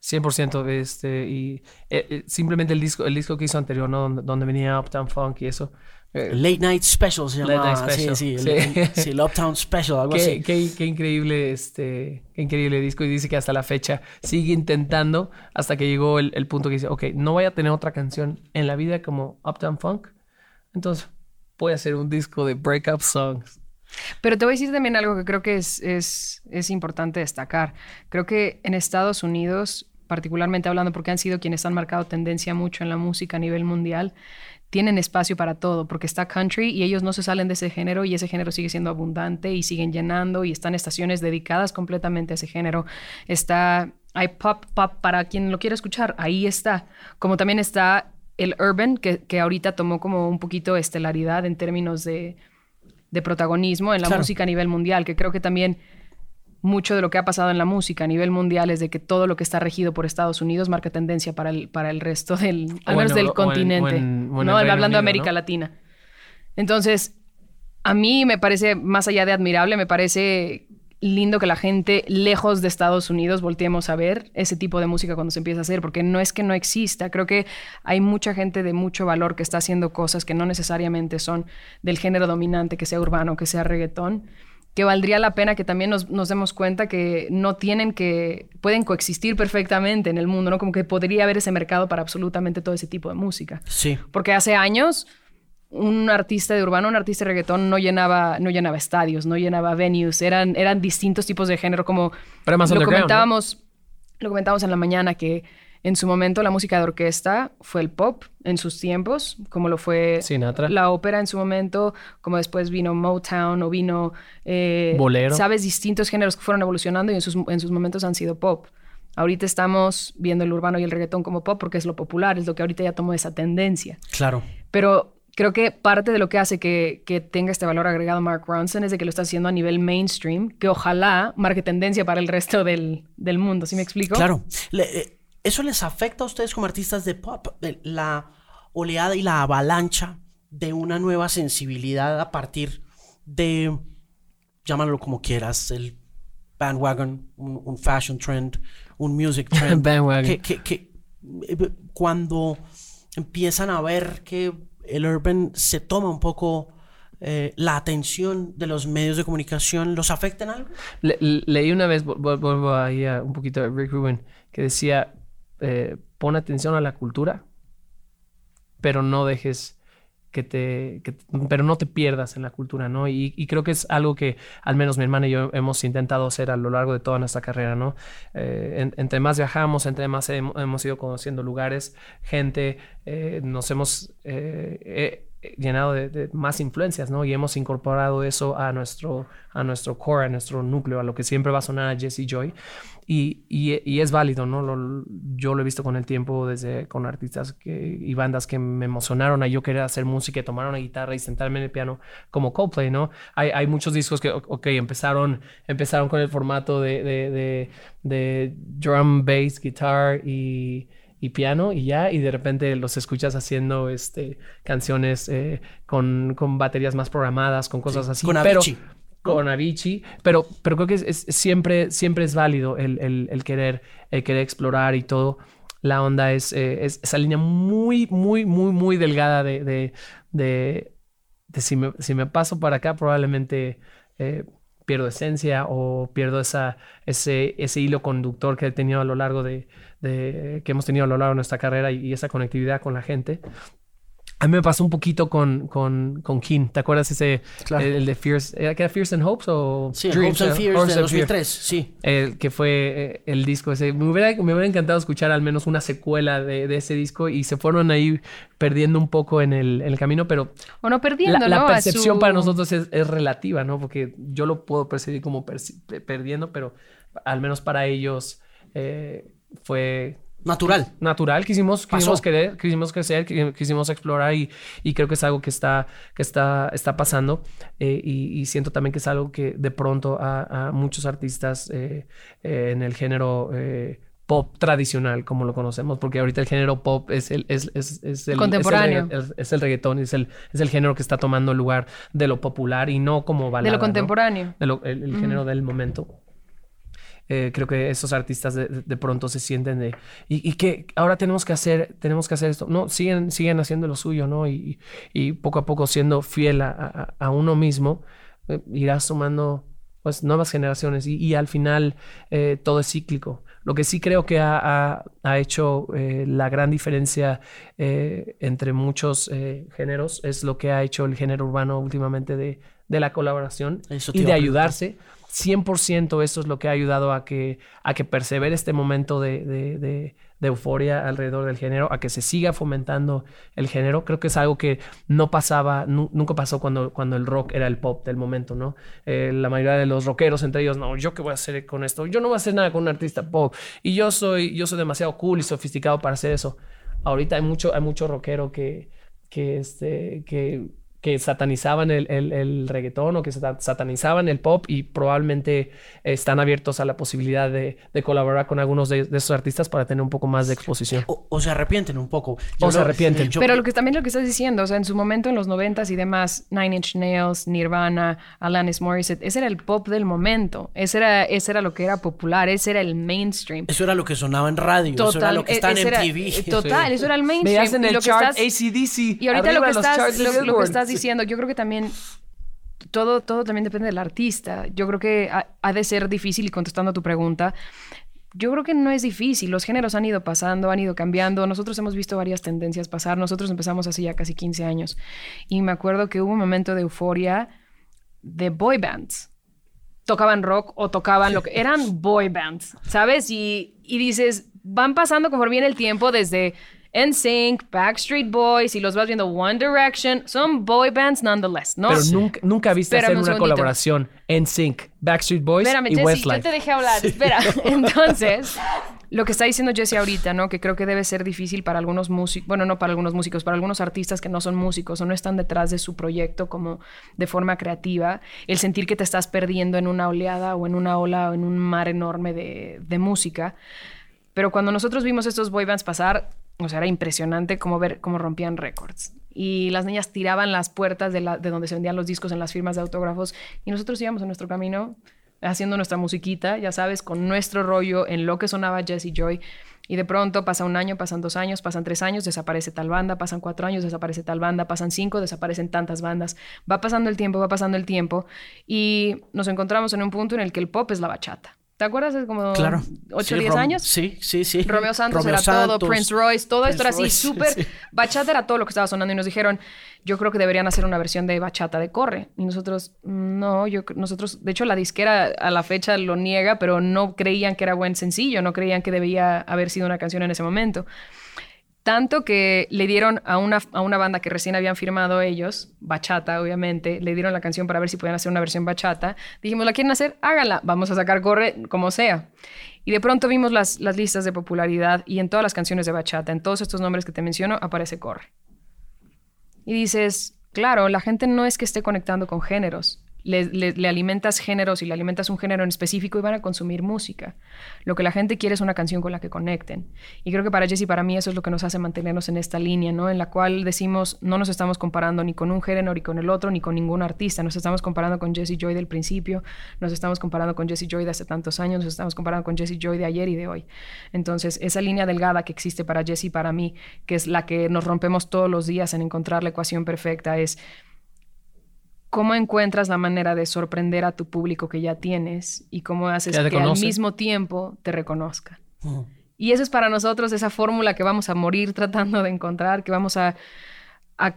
100%, este, y eh, eh, simplemente el disco, el disco que hizo anterior, ¿no? Donde, donde venía Uptown Funk y eso, Late Night Special se llama. Sí, sí, El, Uptown Special, algo qué, así. Qué, increíble, este, qué increíble disco. Y dice que hasta la fecha sigue intentando hasta que llegó el, el, punto que dice, ok, no voy a tener otra canción en la vida como Uptown Funk. Entonces voy a hacer un disco de breakup songs. Pero te voy a decir también algo que creo que es, es, es importante destacar. Creo que en Estados Unidos particularmente hablando porque han sido quienes han marcado tendencia mucho en la música a nivel mundial, tienen espacio para todo, porque está country y ellos no se salen de ese género y ese género sigue siendo abundante y siguen llenando y están estaciones dedicadas completamente a ese género. Está, hay pop, pop para quien lo quiera escuchar, ahí está. Como también está el urban, que, que ahorita tomó como un poquito estelaridad en términos de, de protagonismo en la Claro. música a nivel mundial, que creo que también mucho de lo que ha pasado en la música a nivel mundial es de que todo lo que está regido por Estados Unidos marca tendencia para el, para el resto del, al menos en del en- continente, o en- o en ¿no? hablando de América ¿no? Latina. Entonces, a mí me parece, más allá de admirable, me parece lindo que la gente lejos de Estados Unidos volteemos a ver ese tipo de música cuando se empieza a hacer, porque no es que no exista, creo que hay mucha gente de mucho valor que está haciendo cosas que no necesariamente son del género dominante, que sea urbano, que sea reggaetón, que valdría la pena que también nos, nos demos cuenta que no tienen que, pueden coexistir perfectamente en el mundo, ¿no? Como que podría haber ese mercado para absolutamente todo ese tipo de música. Sí. Porque hace años un artista de urbano, un artista de reggaetón no llenaba, no llenaba estadios, no llenaba venues, eran, eran distintos tipos de género, como Pero más lo comentábamos, lo comentábamos en la mañana que en su momento la música de orquesta fue el pop en sus tiempos, como lo fue Sinatra. la ópera en su momento, como después vino Motown o vino eh, Bolero. sabes distintos géneros que fueron evolucionando y en sus, en sus momentos han sido pop. Ahorita estamos viendo el urbano y el reggaetón como pop porque es lo popular, es lo que ahorita ya tomó esa tendencia. Claro. Pero creo que parte de lo que hace que, que tenga este valor agregado Mark Ronson es de que lo está haciendo a nivel mainstream, que ojalá marque tendencia para el resto del, del mundo. ¿Sí me explico? Claro. Le- eh, ¿Eso les afecta a ustedes como artistas de pop? La oleada y la avalancha de una nueva sensibilidad a partir de, llámalo como quieras, el bandwagon, un, un fashion trend, un music trend. Bandwagon. Que, que- que, eh, cuando empiezan a ver que el urban se toma un poco eh, la atención de los medios de comunicación, ¿los afecta en algo? Le- le- leí una vez, vuelvo ahí a un poquito de Rick Rubin, que decía, eh, pon atención a la cultura, pero no dejes que te, pero no te pierdas en la cultura, ¿no? Y, creo que es algo que al menos mi hermana y yo hemos intentado hacer a lo largo de toda nuestra carrera, ¿no? Eh, en- entre más viajamos, entre más hem- hemos ido conociendo lugares, gente, eh, nos hemos llenado de, de más influencias, ¿no? Y hemos incorporado eso a nuestro, a nuestro core, a nuestro núcleo, a lo que siempre va a sonar a Jesse Joy. Y, y- y es válido, ¿no? Lo- yo lo he visto con el tiempo desde con artistas que, y bandas que me emocionaron a yo querer hacer música tomar una guitarra y sentarme en el piano como Coldplay, ¿no? Hay, hay muchos discos que, ok, empezaron, empezaron con el formato de, de, de, de drum, bass, guitar y, y piano y ya, y de repente los escuchas haciendo este, canciones eh, con, con baterías más programadas, con cosas así. con pero- Avicii. con Avicii, pero, pero creo que es, es- siempre, siempre es válido el, el- el querer, el querer explorar y todo. La onda es, eh, es esa línea muy, muy, muy, muy delgada de, de, de- de si, me, si me paso para acá probablemente eh, pierdo esencia o pierdo esa, ese, ese hilo conductor que he tenido a lo largo de, de- que hemos tenido a lo largo de nuestra carrera y, y esa conectividad con la gente. A mí me pasó un poquito con, con, con King. ¿Te acuerdas ese, Claro. el, el de Fierce, ¿era que era Fierce and Hopes o Sí, Dreams? Hopes and Eh, Fears Hopes de and Fear. 2003, sí. El que fue eh, el disco ese. Me hubiera, me hubiera encantado escuchar al menos una secuela de, de ese disco y se fueron ahí perdiendo un poco en el, en el camino, pero O no la, perdiendo, la ¿no? A percepción su- para nosotros es, es relativa, ¿no? Porque yo lo puedo percibir como perci- perdiendo, pero al menos para ellos eh, fue Natural. natural, quisimos, Pasó. quisimos querer, quisimos crecer, qui- quisimos explorar y, y creo que es algo que está, que está, está pasando eh, y, y siento también que es algo que de pronto a, a muchos artistas eh, eh, en el género eh, pop tradicional, como lo conocemos, porque ahorita el género pop es el, es, es, es el Contemporáneo. Es el, regga- es el reggaetón, es el, es el género que está tomando el lugar de lo popular y no como balada. de lo ¿no? contemporáneo. de lo- el, el género del momento. Eh, creo que esos artistas de, de- pronto se sienten de y, y que ahora tenemos que hacer tenemos que hacer esto. No siguen siguen haciendo lo suyo no y, y poco a poco siendo fiel a, a- a uno mismo eh, irás sumando pues nuevas generaciones y, y al final eh, todo es cíclico. Lo que sí creo que ha, ha- ha hecho eh, la gran diferencia eh, entre muchos eh, géneros es lo que ha hecho el género urbano últimamente de, de la colaboración Eso y de a preguntar. Ayudarse. 100% eso es lo que ha ayudado a que, a que persevere este momento de, de- de- euforia alrededor del género, a que se siga fomentando el género. Creo que es algo que no pasaba, nu- nunca pasó cuando, cuando el rock era el pop del momento, ¿no? Eh, la mayoría de los rockeros entre ellos, no, yo qué voy a hacer con esto, yo no voy a hacer nada con un artista pop y yo soy, yo soy demasiado cool y sofisticado para hacer eso. ahorita hay mucho, hay mucho rockero que, que, este, que que satanizaban el, el, reggaetón o que satanizaban el pop y probablemente están abiertos a la posibilidad de, colaborar con algunos de, esos artistas para tener un poco más de exposición. O, se arrepienten un poco. o se arrepienten. Pero lo que también lo que estás diciendo, o sea, en su momento en los noventas y demás, Nine Inch Nails, Nirvana, Alanis Morissette, ese era el pop del momento. Ese era, ese era lo que era popular, ese era el mainstream. Eso era lo que sonaba en radio, total, eso era lo que estaba en TV. Total, eso era el mainstream. Veías en el chart ACDC. Y ahorita lo que, estás, lo que estás diciendo, yo creo que también todo, todo también depende del artista. Yo creo que ha, de ser difícil, y contestando a tu pregunta, yo creo que no es difícil. Los géneros han ido pasando, han ido cambiando. Nosotros hemos visto varias tendencias pasar. Nosotros empezamos hace ya casi 15 años. Y me acuerdo que hubo un momento de euforia de boy bands. Tocaban rock o tocaban lo que... Eran boy bands, ¿sabes? Y, y dices, van pasando conforme viene el tiempo desde NSYNC, Backstreet Boys y los vas viendo One Direction, son boy bands nonetheless, ¿no? Pero nunca, nunca viste hacer una colaboración NSYNC, Backstreet Boys y Westlife. yo te dejé hablar. Espera, entonces, lo que está diciendo Jesse ahorita, ¿no? Que creo que debe ser difícil para algunos músicos, bueno, no para algunos músicos, para algunos artistas que no son músicos o no están detrás de su proyecto como de forma creativa, el sentir que te estás perdiendo en una oleada o en una ola o en un mar enorme de, de música. Pero cuando nosotros vimos estos boy bands pasar, o sea, era impresionante cómo ver cómo rompían récords. Y las niñas tiraban las puertas de, la, de donde se vendían los discos en las firmas de autógrafos y nosotros íbamos en nuestro camino haciendo nuestra musiquita, ya sabes, con nuestro rollo en lo que sonaba Jesse Joy. Y de pronto pasa un año, pasan dos años, pasan tres años, desaparece tal banda, pasan cuatro años, desaparece tal banda, pasan cinco, desaparecen tantas bandas. Va pasando el tiempo, va pasando el tiempo y nos encontramos en un punto en el que el pop es la bachata. ¿Te acuerdas? Hace como claro. 8 o 10 años. Sí, sí, sí. Romeo Santos era todo, Prince Royce, todo esto era así, súper. Bachata era todo lo que estaba sonando y nos dijeron, yo creo que deberían hacer una versión de bachata de corre. Y nosotros, no, yo, nosotros, de hecho, la disquera a la fecha lo niega, pero no creían que era buen sencillo, no creían que debía haber sido una canción en ese momento. Tanto que le dieron a una, a una banda que recién habían firmado ellos, bachata, obviamente, le dieron la canción para ver si podían hacer una versión bachata. Dijimos, ¿la quieren hacer? Háganla, vamos a sacar corre como sea. Y de pronto vimos las, las listas de popularidad y en todas las canciones de bachata, en todos estos nombres que te menciono, aparece corre. Y dices, claro, la gente no es que esté conectando con géneros, le, alimentas géneros y le alimentas un género en específico y van a consumir música. Lo que la gente quiere es una canción con la que conecten. Y creo que para Jesse y para mí eso es lo que nos hace mantenernos en esta línea, ¿no? En la cual decimos, no nos estamos comparando ni con un género, ni con el otro, ni con ningún artista. Nos estamos comparando con Jesse Joy del principio, nos estamos comparando con Jesse Joy de hace tantos años, nos estamos comparando con Jesse Joy de ayer y de hoy. Entonces, esa línea delgada que existe para Jesse y para mí, que es la que nos rompemos todos los días en encontrar la ecuación perfecta, es ¿Cómo encuentras la manera de sorprender a tu público que ya tienes y cómo haces que al mismo tiempo te reconozca? Y eso es para nosotros esa fórmula que vamos a morir tratando de encontrar, que vamos a,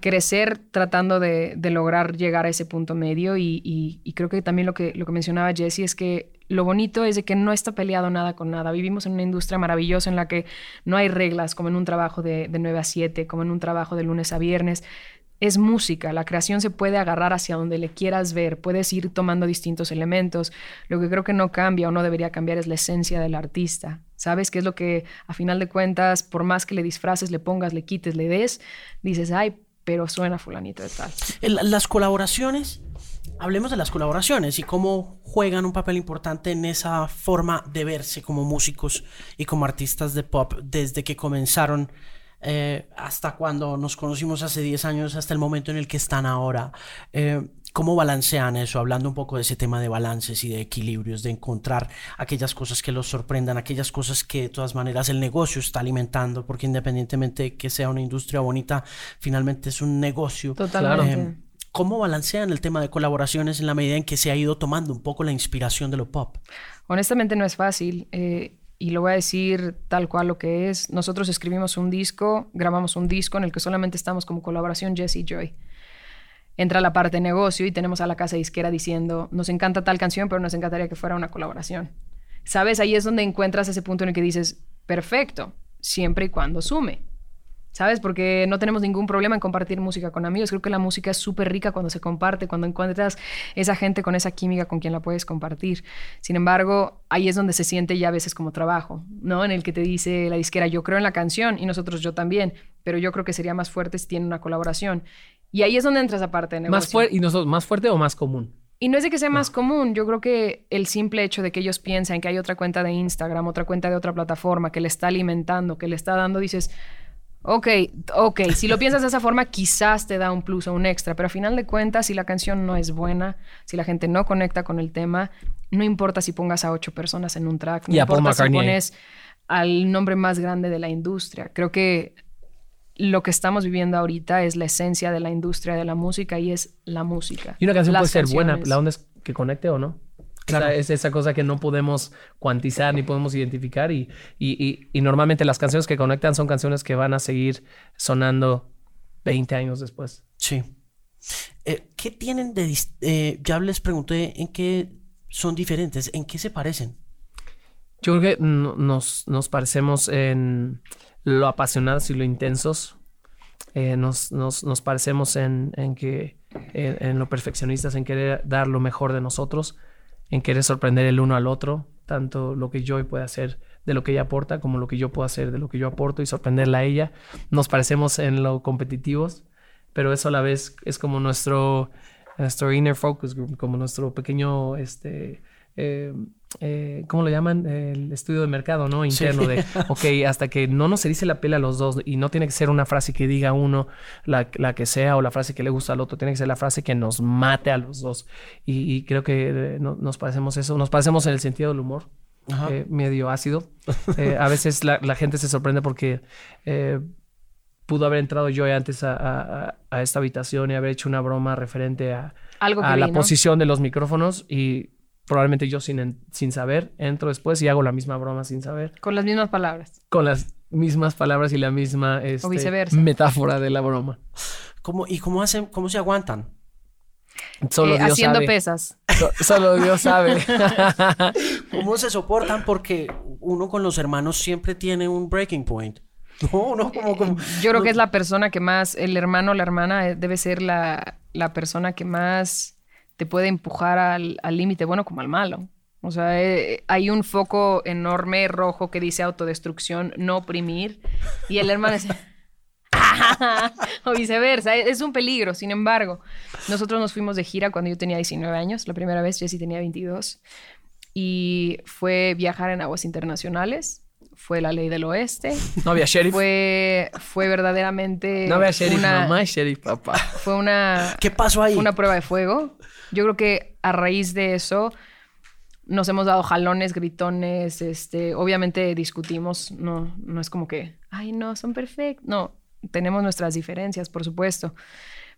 crecer tratando de, lograr llegar a ese punto medio. Y, creo que también lo que, lo que mencionaba Jesse es que lo bonito es de que no está peleado nada con nada. Vivimos en una industria maravillosa en la que no hay reglas como en un trabajo de, de 9 a 7, como en un trabajo de lunes a viernes es música, la creación se puede agarrar hacia donde le quieras ver, puedes ir tomando distintos elementos. Lo que creo que no cambia o no debería cambiar es la esencia del artista. ¿Sabes qué es lo que a final de cuentas, por más que le disfraces, le pongas, le quites, le des, dices, ay, pero suena fulanito de tal? Las colaboraciones, hablemos de las colaboraciones y cómo juegan un papel importante en esa forma de verse como músicos y como artistas de pop desde que comenzaron eh, hasta cuando nos conocimos hace 10 años, hasta el momento en el que están ahora. Eh, ¿Cómo balancean eso? Hablando un poco de ese tema de balances y de equilibrios, de encontrar aquellas cosas que los sorprendan, aquellas cosas que de todas maneras el negocio está alimentando, porque independientemente de que sea una industria bonita, finalmente es un negocio. Totalmente. Eh, ¿Cómo balancean el tema de colaboraciones en la medida en que se ha ido tomando un poco la inspiración de lo pop? Honestamente no es fácil y lo voy a decir tal cual lo que es. Nosotros escribimos un disco, grabamos un disco en el que solamente estamos como colaboración Jesse y Joy. Entra la parte de negocio y tenemos a la casa disquera diciendo, nos encanta tal canción, pero nos encantaría que fuera una colaboración. ¿Sabes? Ahí es donde encuentras ese punto en el que dices, perfecto, siempre y cuando sume. ¿Sabes? Porque no tenemos ningún problema en compartir música con amigos. Creo que la música es súper rica cuando se comparte, cuando encuentras esa gente con esa química con quien la puedes compartir. Sin embargo, ahí es donde se siente ya a veces como trabajo, ¿no? En el que te dice la disquera, yo creo en la canción y nosotros yo también, pero yo creo que sería más fuerte si tiene una colaboración. Y ahí es donde entra esa parte de negocio. Más fuerte, ¿Y nosotros, más fuerte o más común? Y no es de que sea más común, yo creo que el simple hecho de que ellos piensen que hay otra cuenta de Instagram, otra cuenta de otra plataforma que le está alimentando, que le está dando, dices, Ok, ok, si lo piensas de esa forma, quizás te da un plus o un extra, pero a final de cuentas, si la canción no es buena, si la gente no conecta con el tema, no importa si pongas a ocho personas en un track, no importa si pones al nombre más grande de la industria. Creo que lo que estamos viviendo ahorita es la esencia de la industria de la música y es la música. Y una canción puede ser buena, la onda es que conecte o no es esa cosa que no podemos cuantizar ni podemos identificar y, normalmente las canciones que conectan son canciones que van a seguir sonando 20 años después. Sí. Eh, ¿Qué tienen de... Eh, ya les pregunté en qué son diferentes, en qué se parecen. Yo creo que nos, nos parecemos en lo apasionados y lo intensos. Eh, nos, nos, parecemos en, en que en, lo perfeccionistas, en querer dar lo mejor de nosotros en querer sorprender el uno al otro, tanto lo que yo puede hacer de lo que ella aporta como lo que yo puedo hacer de lo que yo aporto y sorprenderla a ella. Nos parecemos en lo competitivos, pero eso a la vez es como nuestro, nuestro inner focus group, como nuestro pequeño este, eh, eh, ¿cómo lo llaman? El estudio de mercado, ¿no? Interno de, ok, hasta que no nos se dice la pela a los dos y no tiene que ser una frase que diga uno, la, la, que sea, o la frase que le gusta al otro, tiene que ser la frase que nos mate a los dos. Y, creo que eh, nos parecemos eso, nos parecemos en el sentido del humor. Eh, medio ácido. a veces la, gente se sorprende porque pudo haber entrado yo antes a, esta habitación y haber hecho una broma referente a, a la posición de los micrófonos y probablemente yo sin, sin saber, entro después y hago la misma broma sin saber. Con las mismas palabras. Con las mismas palabras y la misma este, metáfora de la broma. ¿Cómo, ¿Y cómo, hacen, cómo se aguantan? Solo eh, haciendo pesas. solo Dios sabe. ¿Cómo se soportan? Porque uno con los hermanos siempre tiene un breaking point. No, no, como, como Yo creo que es la persona que más, el hermano o la hermana eh, debe ser la, la persona que más te puede empujar al límite bueno como al malo. O sea, eh, hay un foco enorme rojo que dice autodestrucción, no oprimir, y el hermano dice... o viceversa, es un peligro. Sin embargo, nosotros nos fuimos de gira cuando yo tenía 19 años, la primera vez, sí tenía 22, y fue viajar en aguas internacionales. Fue la ley del oeste. No había sheriff. Fue, fue verdaderamente. No había sheriff, una, mamá sheriff, papá. Fue una. ¿Qué pasó ahí? Fue una prueba de fuego. Yo creo que a raíz de eso nos hemos dado jalones, gritones, este, obviamente discutimos, no, no es como que, ay, no, son perfectos, no, tenemos nuestras diferencias, por supuesto.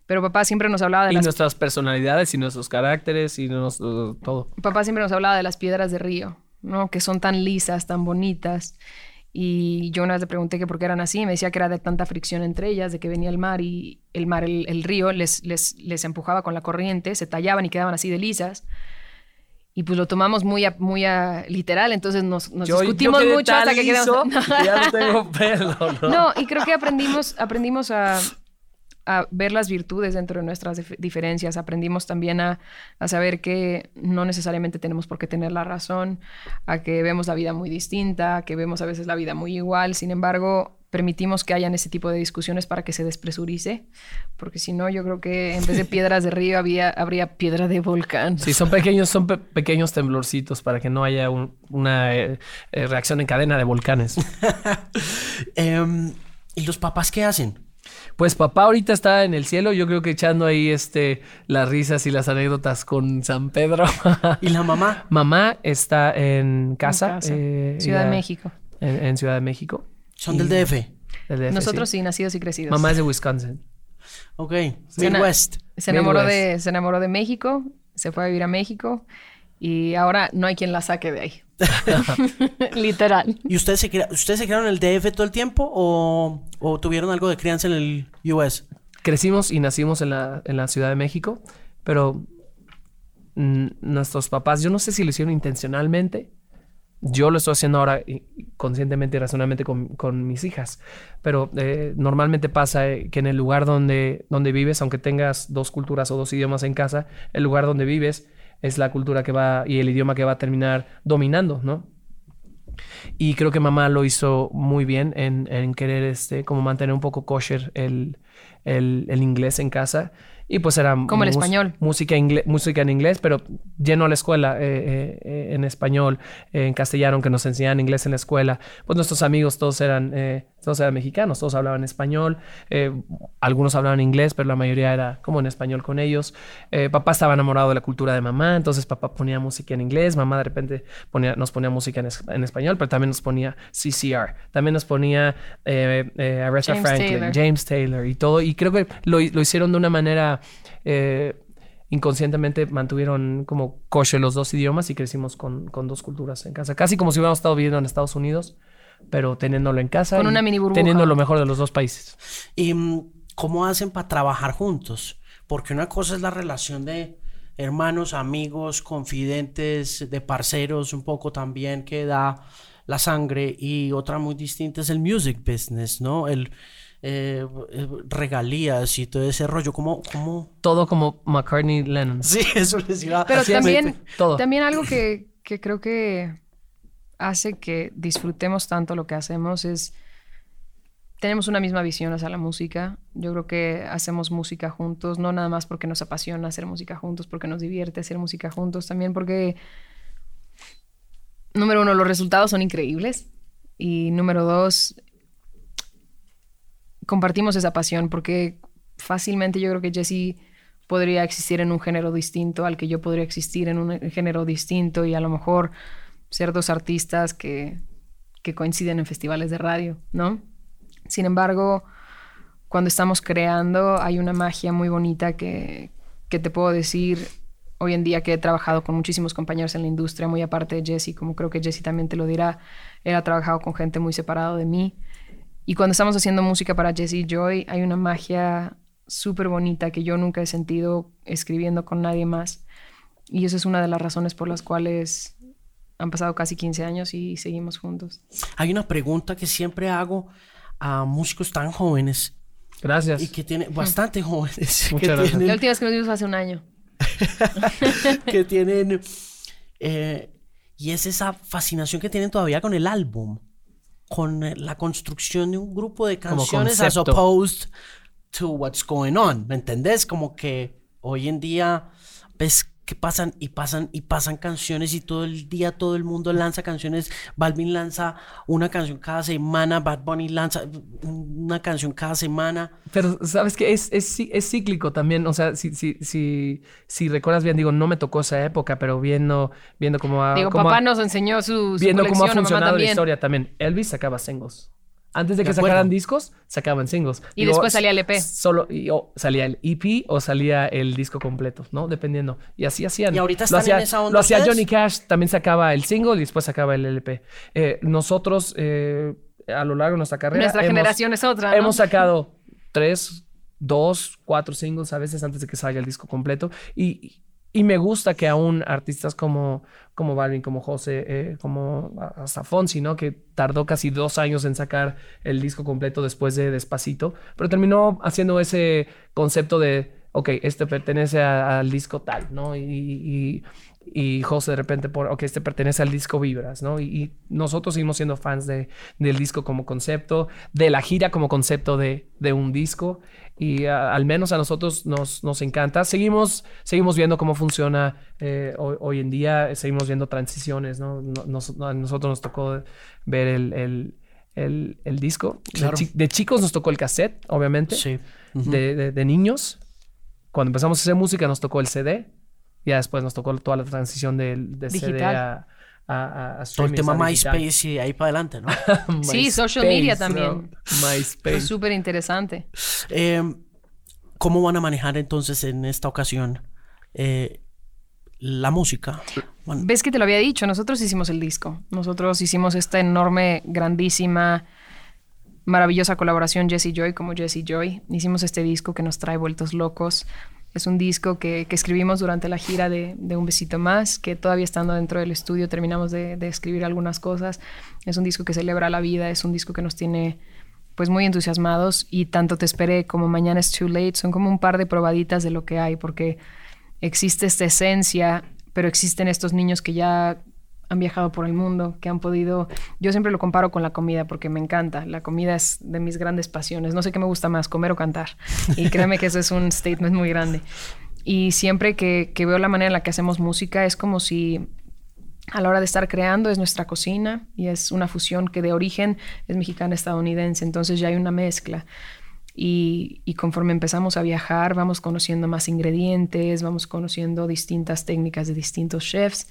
Pero papá siempre nos hablaba de y nuestras personalidades y nuestros caracteres y todo. Papá siempre nos hablaba de las piedras de río, ¿no? Que son tan lisas, tan bonitas. Y yo una vez le pregunté que por qué eran así, y me decía que era de tanta fricción entre ellas, de que venía el mar y el mar, el, río, les, les, les, empujaba con la corriente, se tallaban y quedaban así de lisas. Y pues lo tomamos muy a, muy a literal, entonces nos, nos discutimos mucho hasta que quedamos... ya no tengo pelo, ¿no? no, y creo que aprendimos, aprendimos a, a ver las virtudes dentro de nuestras diferencias. Aprendimos también a, saber que no necesariamente tenemos por qué tener la razón, a que vemos la vida muy distinta, a que vemos a veces la vida muy igual. Sin embargo, permitimos que hayan ese tipo de discusiones para que se despresurice, porque si no, yo creo que en vez de piedras de río había, habría piedra de volcán. Sí, son pequeños, son pequeños temblorcitos para que no haya una eh, eh, reacción en cadena de volcanes. Em, ¿Y los papás qué hacen? Pues papá ahorita está en el cielo, yo creo que echando ahí este las risas y las anécdotas con San Pedro. ¿Y la mamá? Mamá está en casa. Eh, Ciudad de México. En, Ciudad de México. ¿Son del DF? Nosotros sí. nacidos y crecidos. Mamá es de Wisconsin. Ok, Midwest. Se enamoró, De, se enamoró de México, se fue a vivir a México y ahora no hay quien la saque de ahí. Literal. ¿Y ustedes se, ustedes se criaron en el DF todo el tiempo o, tuvieron algo de crianza en el US? Crecimos y nacimos en la, en la Ciudad de México, pero nuestros papás, yo no sé si lo hicieron intencionalmente, Yo lo estoy haciendo ahora conscientemente y razonablemente con, mis hijas, pero eh, normalmente pasa eh, que en el lugar donde, donde vives, aunque tengas dos culturas o dos idiomas en casa, el lugar donde vives es la cultura que va y el idioma que va a terminar dominando, ¿no? Y creo que mamá lo hizo muy bien en, querer este, como mantener un poco kosher el, el, el inglés en casa y pues era... Como el español. Música, música en inglés, pero lleno la escuela eh, eh, en español, en castellano, que nos enseñaban inglés en la escuela. Pues nuestros amigos todos eran, eh, todos eran mexicanos, todos hablaban español. algunos hablaban inglés, pero la mayoría era como en español con ellos. papá estaba enamorado de la cultura de mamá, entonces papá ponía música en inglés, mamá de repente ponía, nos ponía música en, español, pero también nos ponía CCR. También nos ponía Aretha Franklin, James Taylor y todo. Y creo que lo, lo hicieron de una manera eh, inconscientemente mantuvieron como coche los dos idiomas y crecimos con, dos culturas en casa. Casi como si hubiéramos estado viviendo en Estados Unidos, pero teniéndolo en casa. Con una mini burbuja. Teniendo lo mejor de los dos países. ¿Y mm, cómo hacen para trabajar juntos? Porque una cosa es la relación de hermanos, amigos, confidentes, de parceros, un poco también que da la sangre y otra muy distinta es el music business, ¿no? El, eh, regalías y todo ese rollo, como, como... Todo como McCartney Lennon. Sí, eso les iba Pero también, todo. también algo que, que creo que hace que disfrutemos tanto lo que hacemos es tenemos una misma visión hacia la música. Yo creo que hacemos música juntos, no nada más porque nos apasiona hacer música juntos, porque nos divierte hacer música juntos, también porque, número uno, los resultados son increíbles. Y número dos, compartimos esa pasión porque fácilmente yo creo que Jesse podría existir en un género distinto al que yo podría existir en un género distinto y a lo mejor ser dos artistas que, que coinciden en festivales de radio, ¿no? Sin embargo, cuando estamos creando hay una magia muy bonita que, que te puedo decir hoy en día que he trabajado con muchísimos compañeros en la industria, muy aparte de Jesse, como creo que Jesse también te lo dirá, él ha trabajado con gente muy separado de mí y cuando estamos haciendo música para Jesse Joy, hay una magia súper bonita que yo nunca he sentido escribiendo con nadie más. Y esa es una de las razones por las cuales han pasado casi 15 años y seguimos juntos. Hay una pregunta que siempre hago a músicos tan jóvenes. Gracias. Y que tienen bastante jóvenes. Muchas gracias. la última vez que nos vimos hace un año. que tienen... Eh, y es esa fascinación que tienen todavía con el álbum con eh, la construcción de un grupo de canciones as opposed to what's going on, ¿me entendés? Como que hoy en día ves que pasan y pasan y pasan canciones y todo el día todo el mundo lanza canciones. Balvin lanza una canción cada semana, Bad Bunny lanza una canción cada semana. Pero sabes que es, es, es, cíclico también, o sea, si, si, si, si recuerdas bien, digo, no me tocó esa época, pero viendo, viendo cómo ha... Digo, papá nos enseñó su, Viendo cómo ha funcionado la historia también. Elvis sacaba singles. Antes de que sacaran discos, sacaban singles. Y después salía el EP. Solo, y, o salía el EP o salía el disco completo, ¿no? Dependiendo. Y así hacían. Y ahorita están en esa onda Lo hacía Johnny Cash, también sacaba el single y después sacaba el LP. Eh, nosotros, eh, a lo largo de nuestra carrera... Nuestra generación es otra, Hemos sacado tres, dos, cuatro singles a veces antes de que salga el disco completo. Y, y me gusta que aún artistas como, como Balvin, como José, eh, como hasta Fonsi, ¿no? Que tardó casi dos años en sacar el disco completo después de Despacito, pero terminó haciendo ese concepto de, ok, este pertenece al disco tal, ¿no? Y, y, José de repente, por, ok, este pertenece al disco Vibras, ¿no? Y, nosotros seguimos siendo fans de, del disco como concepto, de la gira como concepto de, de un disco y al menos a nosotros nos, nos encanta. Seguimos, seguimos viendo cómo funciona eh, hoy, en día, seguimos viendo transiciones, ¿no? Nos, a nosotros nos tocó ver el, el, el, disco. De, chicos nos tocó el cassette, obviamente. Sí. de, de, niños. Cuando empezamos a hacer música nos tocó el CD. Ya después nos tocó toda la transición del de CD a, a, a Todo el tema MySpace y ahí para adelante, ¿no? sí, social media también. MySpace. súper interesante. Em, ¿Cómo van a manejar entonces en esta ocasión eh, la música? Ves que te lo había dicho, nosotros hicimos el disco. Nosotros hicimos esta enorme, grandísima, maravillosa colaboración Jesse Joy como Jesse Joy. Hicimos este disco que nos trae vueltos locos. Es un disco que, que escribimos durante la gira de, de, Un Besito Más, que todavía estando dentro del estudio terminamos de, de, escribir algunas cosas. Es un disco que celebra la vida, es un disco que nos tiene pues muy entusiasmados y tanto Te Esperé como Mañana es Too Late son como un par de probaditas de lo que hay, porque existe esta esencia, pero existen estos niños que ya han viajado por el mundo, que han podido... Yo siempre lo comparo con la comida porque me encanta. La comida es de mis grandes pasiones. No sé qué me gusta más, comer o cantar. Y créeme que eso es un statement muy grande. Y siempre que, que veo la manera en la que hacemos música es como si a la hora de estar creando es nuestra cocina y es una fusión que de origen es mexicana-estadounidense. Entonces ya hay una mezcla. Y, y, conforme empezamos a viajar, vamos conociendo más ingredientes, vamos conociendo distintas técnicas de distintos chefs.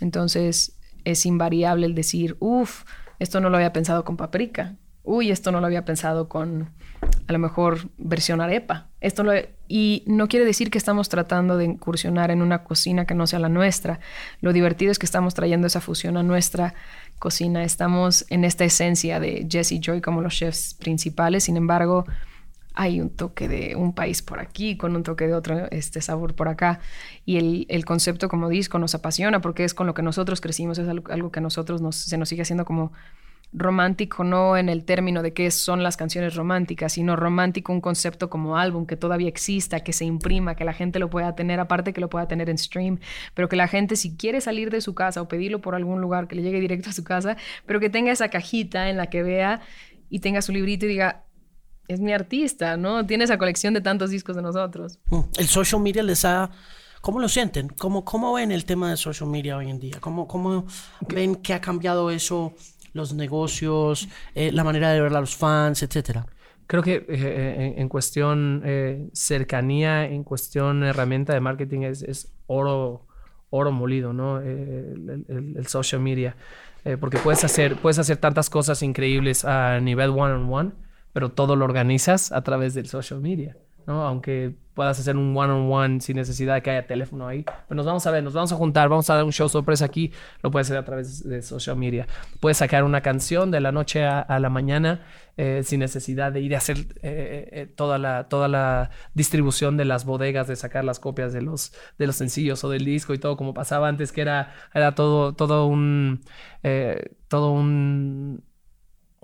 Entonces es invariable el decir, uff, esto no lo había pensado con paprika. Uy, esto no lo había pensado con a lo mejor versión arepa. Esto y no quiere decir que estamos tratando de incursionar en una cocina que no sea la nuestra. Lo divertido es que estamos trayendo esa fusión a nuestra cocina. Estamos en esta esencia de Jesse Joy como los chefs principales. Sin embargo, hay un toque de un país por aquí, con un toque de otro este sabor por acá. Y el, el concepto como disco nos apasiona porque es con lo que nosotros crecimos, es algo, algo que a nosotros nos, se nos sigue haciendo como romántico no en el término de qué son las canciones románticas, sino romántico un concepto como álbum que todavía exista, que se imprima, que la gente lo pueda tener, aparte que lo pueda tener en stream, pero que la gente si quiere salir de su casa o pedirlo por algún lugar, que le llegue directo a su casa, pero que tenga esa cajita en la que vea y tenga su librito y diga, es mi artista, ¿no? Tiene esa colección de tantos discos de nosotros. Mm. El social media les ha... ¿Cómo lo sienten? ¿Cómo, cómo ven el tema de social media hoy en día? ¿Cómo, cómo ven que ha cambiado eso, los negocios, eh, la manera de ver a los fans, etcétera? Creo que eh, eh, en, en, cuestión eh, cercanía, en cuestión herramienta de marketing es, es oro, oro molido, ¿no? El, el, el, social media. porque puedes hacer, puedes hacer tantas cosas increíbles a nivel one-on-one. -on -one, pero todo lo organizas a través del social media, ¿no? Aunque puedas hacer un one-on-one -on -one sin necesidad de que haya teléfono ahí. Pero nos vamos a ver, nos vamos a juntar, vamos a dar un show sorpresa aquí, lo puedes hacer a través de social media. Puedes sacar una canción de la noche a, la mañana eh, sin necesidad de ir a hacer eh, eh, toda, la, toda la distribución de las bodegas, de sacar las copias de los, de los sencillos o del disco y todo como pasaba antes, que era, era todo, todo un... Todo un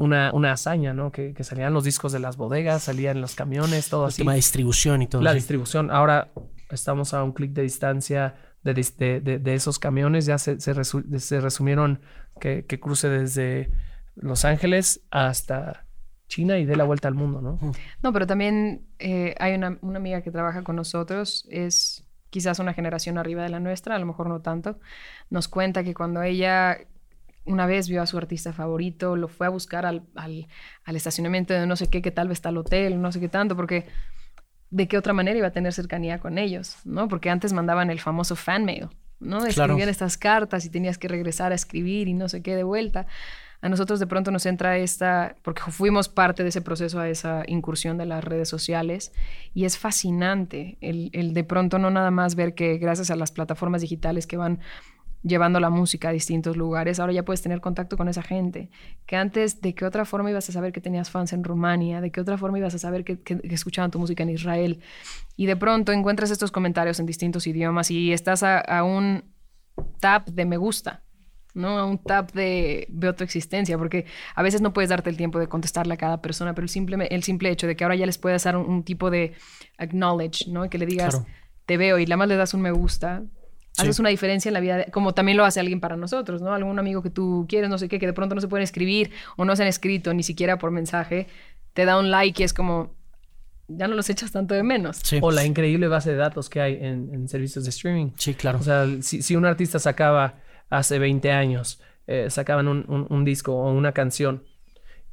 una, una hazaña, ¿no? Que, que, salían los discos de las bodegas, salían los camiones, todo el así. tema de distribución y todo. La así. distribución. Ahora estamos a un clic de distancia de, de, de, de, esos camiones. Ya se, se, resu se resumieron que, que, cruce desde Los Ángeles hasta China y dé la vuelta al mundo, ¿no? No, pero también eh, hay una, una amiga que trabaja con nosotros, es quizás una generación arriba de la nuestra, a lo mejor no tanto, nos cuenta que cuando ella una vez vio a su artista favorito, lo fue a buscar al, al, al, estacionamiento de no sé qué, que tal vez está el hotel, no sé qué tanto, porque de qué otra manera iba a tener cercanía con ellos, ¿no? Porque antes mandaban el famoso fan mail, ¿no? Escribían claro. estas cartas y tenías que regresar a escribir y no sé qué de vuelta. A nosotros de pronto nos entra esta, porque fuimos parte de ese proceso, a esa incursión de las redes sociales, y es fascinante el, el de pronto no nada más ver que gracias a las plataformas digitales que van llevando la música a distintos lugares, ahora ya puedes tener contacto con esa gente, que antes de qué otra forma ibas a saber que tenías fans en Rumania, de qué otra forma ibas a saber que, que, que escuchaban tu música en Israel, y de pronto encuentras estos comentarios en distintos idiomas y estás a, a un tap de me gusta, ¿no? A un tap de veo tu existencia, porque a veces no puedes darte el tiempo de contestarle a cada persona, pero el simple, el simple hecho de que ahora ya les puedes dar un, un tipo de acknowledge, ¿no? Que le digas, claro. te veo y nada más le das un me gusta, Sí. haces una diferencia en la vida, de, como también lo hace alguien para nosotros, ¿no? Algún amigo que tú quieres, no sé qué, que de pronto no se pueden escribir o no se han escrito ni siquiera por mensaje, te da un like y es como, ya no los echas tanto de menos. Sí. O la increíble base de datos que hay en, en, servicios de streaming. Sí, claro. O sea, si, si un artista sacaba hace 20 años, eh, sacaban un, un, un disco o una canción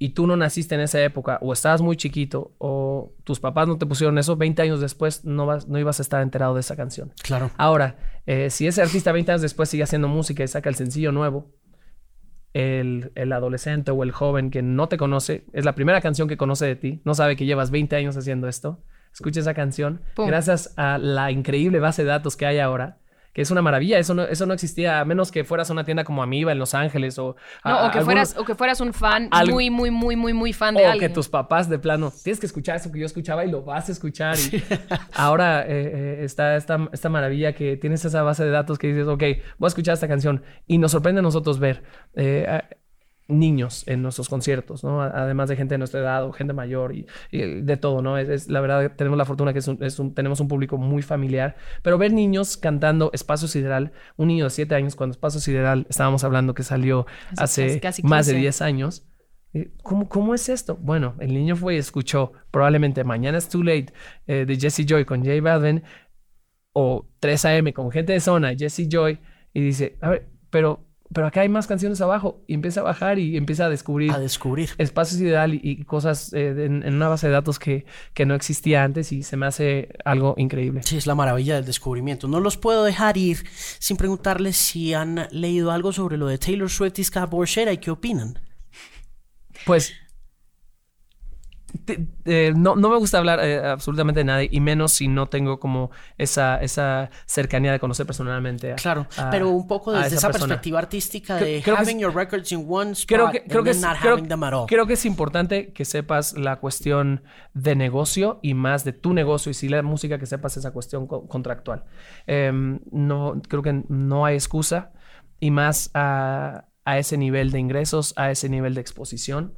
y tú no naciste en esa época o estabas muy chiquito o tus papás no te pusieron eso, 20 años después no, vas, no ibas a estar enterado de esa canción. Claro. Ahora, eh, si ese artista 20 años después sigue haciendo música y saca el sencillo nuevo, el, el, adolescente o el joven que no te conoce, es la primera canción que conoce de ti, no sabe que llevas 20 años haciendo esto, escucha esa canción, ¡Pum! gracias a la increíble base de datos que hay ahora, que es una maravilla. Eso no, eso no existía, a menos que fueras a una tienda como Amiba en Los Ángeles o... No, o, que fueras, o que fueras un fan muy, muy, muy, muy, muy fan de o alguien. que tus papás de plano, tienes que escuchar eso que yo escuchaba y lo vas a escuchar. Y ahora eh, eh, está esta, esta maravilla que tienes esa base de datos que dices, ok, voy a escuchar esta canción. Y nos sorprende a nosotros ver... Eh, niños en nuestros conciertos, ¿no? Además de gente de nuestra edad o gente mayor y, de todo, ¿no? Es, la verdad, tenemos la fortuna que es tenemos un público muy familiar, pero ver niños cantando Espacio Sideral, un niño de 7 años cuando Espacio Sideral, estábamos hablando que salió hace más de 10 años, eh, ¿Cómo, ¿Cómo, es esto? Bueno, el niño fue y escuchó probablemente Mañana es Too Late eh, de Jesse Joy con Jay Balvin o 3 AM con gente de zona, Jesse Joy, y dice, a ver, pero pero acá hay más canciones abajo y empieza a bajar y empieza a descubrir. A descubrir. Espacios ideal y, cosas eh, en, una base de datos que, que, no existía antes y se me hace algo increíble. Sí, es la maravilla del descubrimiento. No los puedo dejar ir sin preguntarles si han leído algo sobre lo de Taylor Swift y Scott Borchera y qué opinan. Pues eh, no, no, me gusta hablar eh, absolutamente de nadie, y menos si no tengo como esa, esa cercanía de conocer personalmente. claro, pero un poco desde esa, perspectiva artística de having your records in one spot creo que, creo que es, not having them at all. Creo que es importante que sepas la cuestión de negocio y más de tu negocio, y si la música que sepas esa cuestión contractual. Em, no, creo que no hay excusa, y más a, a ese nivel de ingresos, a ese nivel de exposición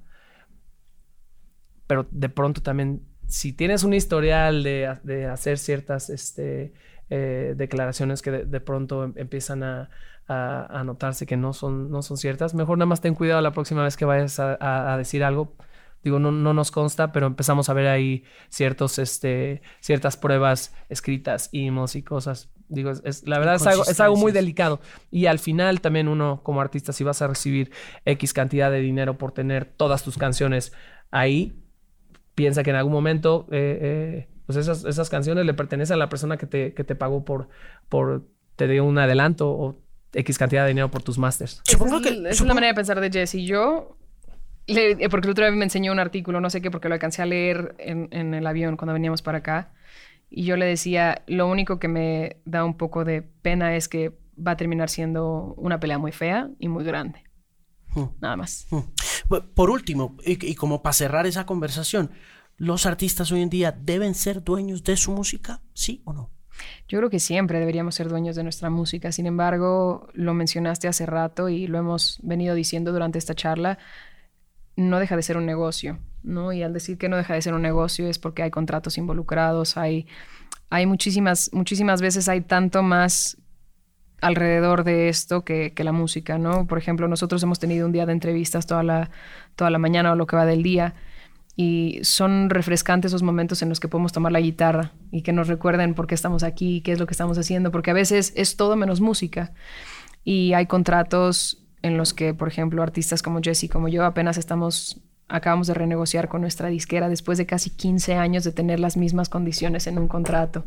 pero de pronto también, si tienes un historial de, hacer ciertas este, eh, declaraciones que de, pronto em, empiezan a, notarse que no son, no son ciertas, mejor nada más ten cuidado la próxima vez que vayas a, decir algo. Digo, no, no, nos consta, pero empezamos a ver ahí ciertos, este, ciertas pruebas escritas, emails y cosas. Digo, es, la verdad es algo, es algo muy delicado. Y al final también uno como artista, si vas a recibir X cantidad de dinero por tener todas tus canciones ahí, piensa que en algún momento eh, eh, pues esas, esas, canciones le pertenecen a la persona que te, que te pagó por, por, te dio un adelanto o X cantidad de dinero por tus masters. Supongo que... Esa es la manera de pensar de Jesse. Yo... Le, porque el otro día me enseñó un artículo, no sé qué, porque lo alcancé a leer en, en el avión cuando veníamos para acá. Y yo le decía, lo único que me da un poco de pena es que va a terminar siendo una pelea muy fea y muy grande. Hmm. Nada más. Hmm. Por último, y, como para cerrar esa conversación, ¿los artistas hoy en día deben ser dueños de su música? ¿Sí o no? Yo creo que siempre deberíamos ser dueños de nuestra música. Sin embargo, lo mencionaste hace rato y lo hemos venido diciendo durante esta charla, no deja de ser un negocio, ¿no? Y al decir que no deja de ser un negocio es porque hay contratos involucrados, hay, hay muchísimas, muchísimas veces hay tanto más alrededor de esto que, la música, ¿no? Por ejemplo, nosotros hemos tenido un día de entrevistas toda la, toda la mañana o lo que va del día y son refrescantes esos momentos en los que podemos tomar la guitarra y que nos recuerden por qué estamos aquí, qué es lo que estamos haciendo, porque a veces es todo menos música y hay contratos en los que, por ejemplo, artistas como Jesse, como yo, apenas estamos acabamos de renegociar con nuestra disquera después de casi 15 años de tener las mismas condiciones en un contrato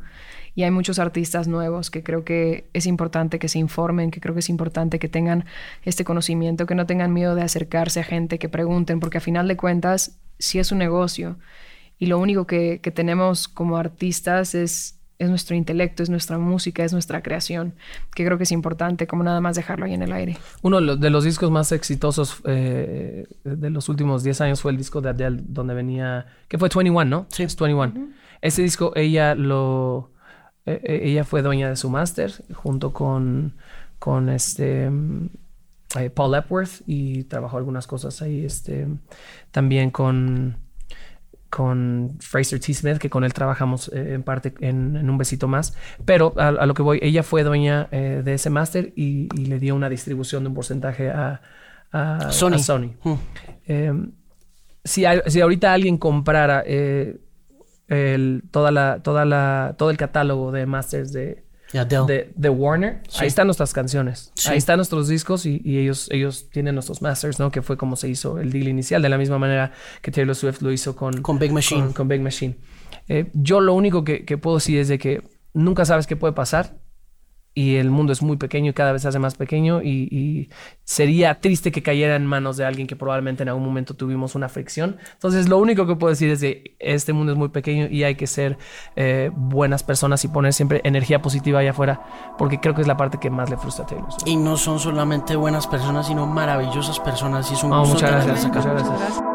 y hay muchos artistas nuevos que creo que es importante que se informen, que creo que es importante que tengan este conocimiento, que no tengan miedo de acercarse a gente, que pregunten, porque a final de cuentas, si es un negocio y lo único que, tenemos como artistas es es nuestro intelecto, es nuestra música, es nuestra creación, que creo que es importante, como nada más dejarlo ahí en el aire. Uno de los discos más exitosos eh, de los últimos 10 años fue el disco de Adele, donde venía, que fue 21, ¿no? Sí. Es 21. Ese disco ella lo, eh, eh, ella fue dueña de su máster junto con, con este mm, eh, Paul Epworth y trabajó algunas cosas ahí este también con con Fraser T. Smith, que con él trabajamos en parte en, un besito más. Pero a, lo que voy, ella fue dueña de ese máster y, le dio una distribución de un porcentaje a, Sony. Hmm. Em, si, si, ahorita alguien comprara el, toda la, toda la, todo el catálogo de masters de, de, Warner. Ahí están nuestras canciones. Ahí están nuestros discos y, ellos, ellos tienen nuestros masters, ¿no? Que fue como se hizo el deal inicial, de la misma manera que Taylor Swift lo hizo con, con Big Machine. Con, Big Machine. Eh, yo lo único que, puedo decir es de que nunca sabes qué puede pasar. Y el mundo es muy pequeño y cada vez se hace más pequeño y, y, sería triste que cayera en manos de alguien que probablemente en algún momento tuvimos una fricción. Entonces lo único que puedo decir es que este mundo es muy pequeño y hay que ser eh, buenas personas y poner siempre energía positiva allá afuera porque creo que es la parte que más le frustra a Taylor. Y no son solamente buenas personas, sino maravillosas personas y es un No, gusto muchas gracias, muchas gracias.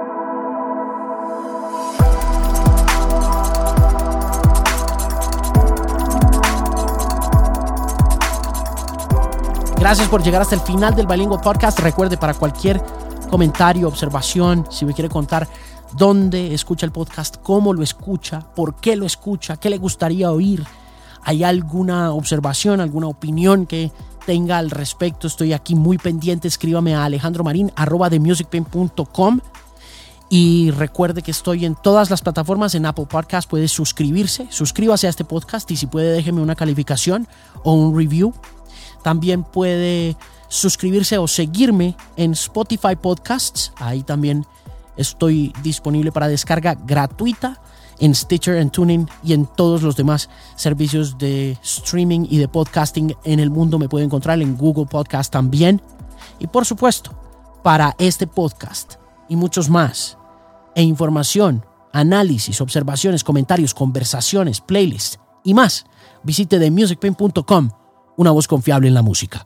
Gracias por llegar hasta el final del Bilingual Podcast. Recuerde, para cualquier comentario, observación, si me quiere contar dónde escucha el podcast, cómo lo escucha, por qué lo escucha, qué le gustaría oír, hay alguna observación, alguna opinión que tenga al respecto, estoy aquí muy pendiente. Escríbame a alejandromarin arroba de musicpain.com. Y recuerde que estoy en todas las plataformas, en Apple Podcast puede suscribirse, suscríbase a este podcast y si puede déjeme una calificación o un review. También puede suscribirse o seguirme en Spotify Podcasts. Ahí también estoy disponible para descarga gratuita en Stitcher, en Tuning y en todos los demás servicios de streaming y de podcasting en el mundo. Me puede encontrar en Google Podcast también. Y por supuesto, para este podcast y muchos más, e información, análisis, observaciones, comentarios, conversaciones, playlists y más, visite themusicpain.com una voz confiable en la música.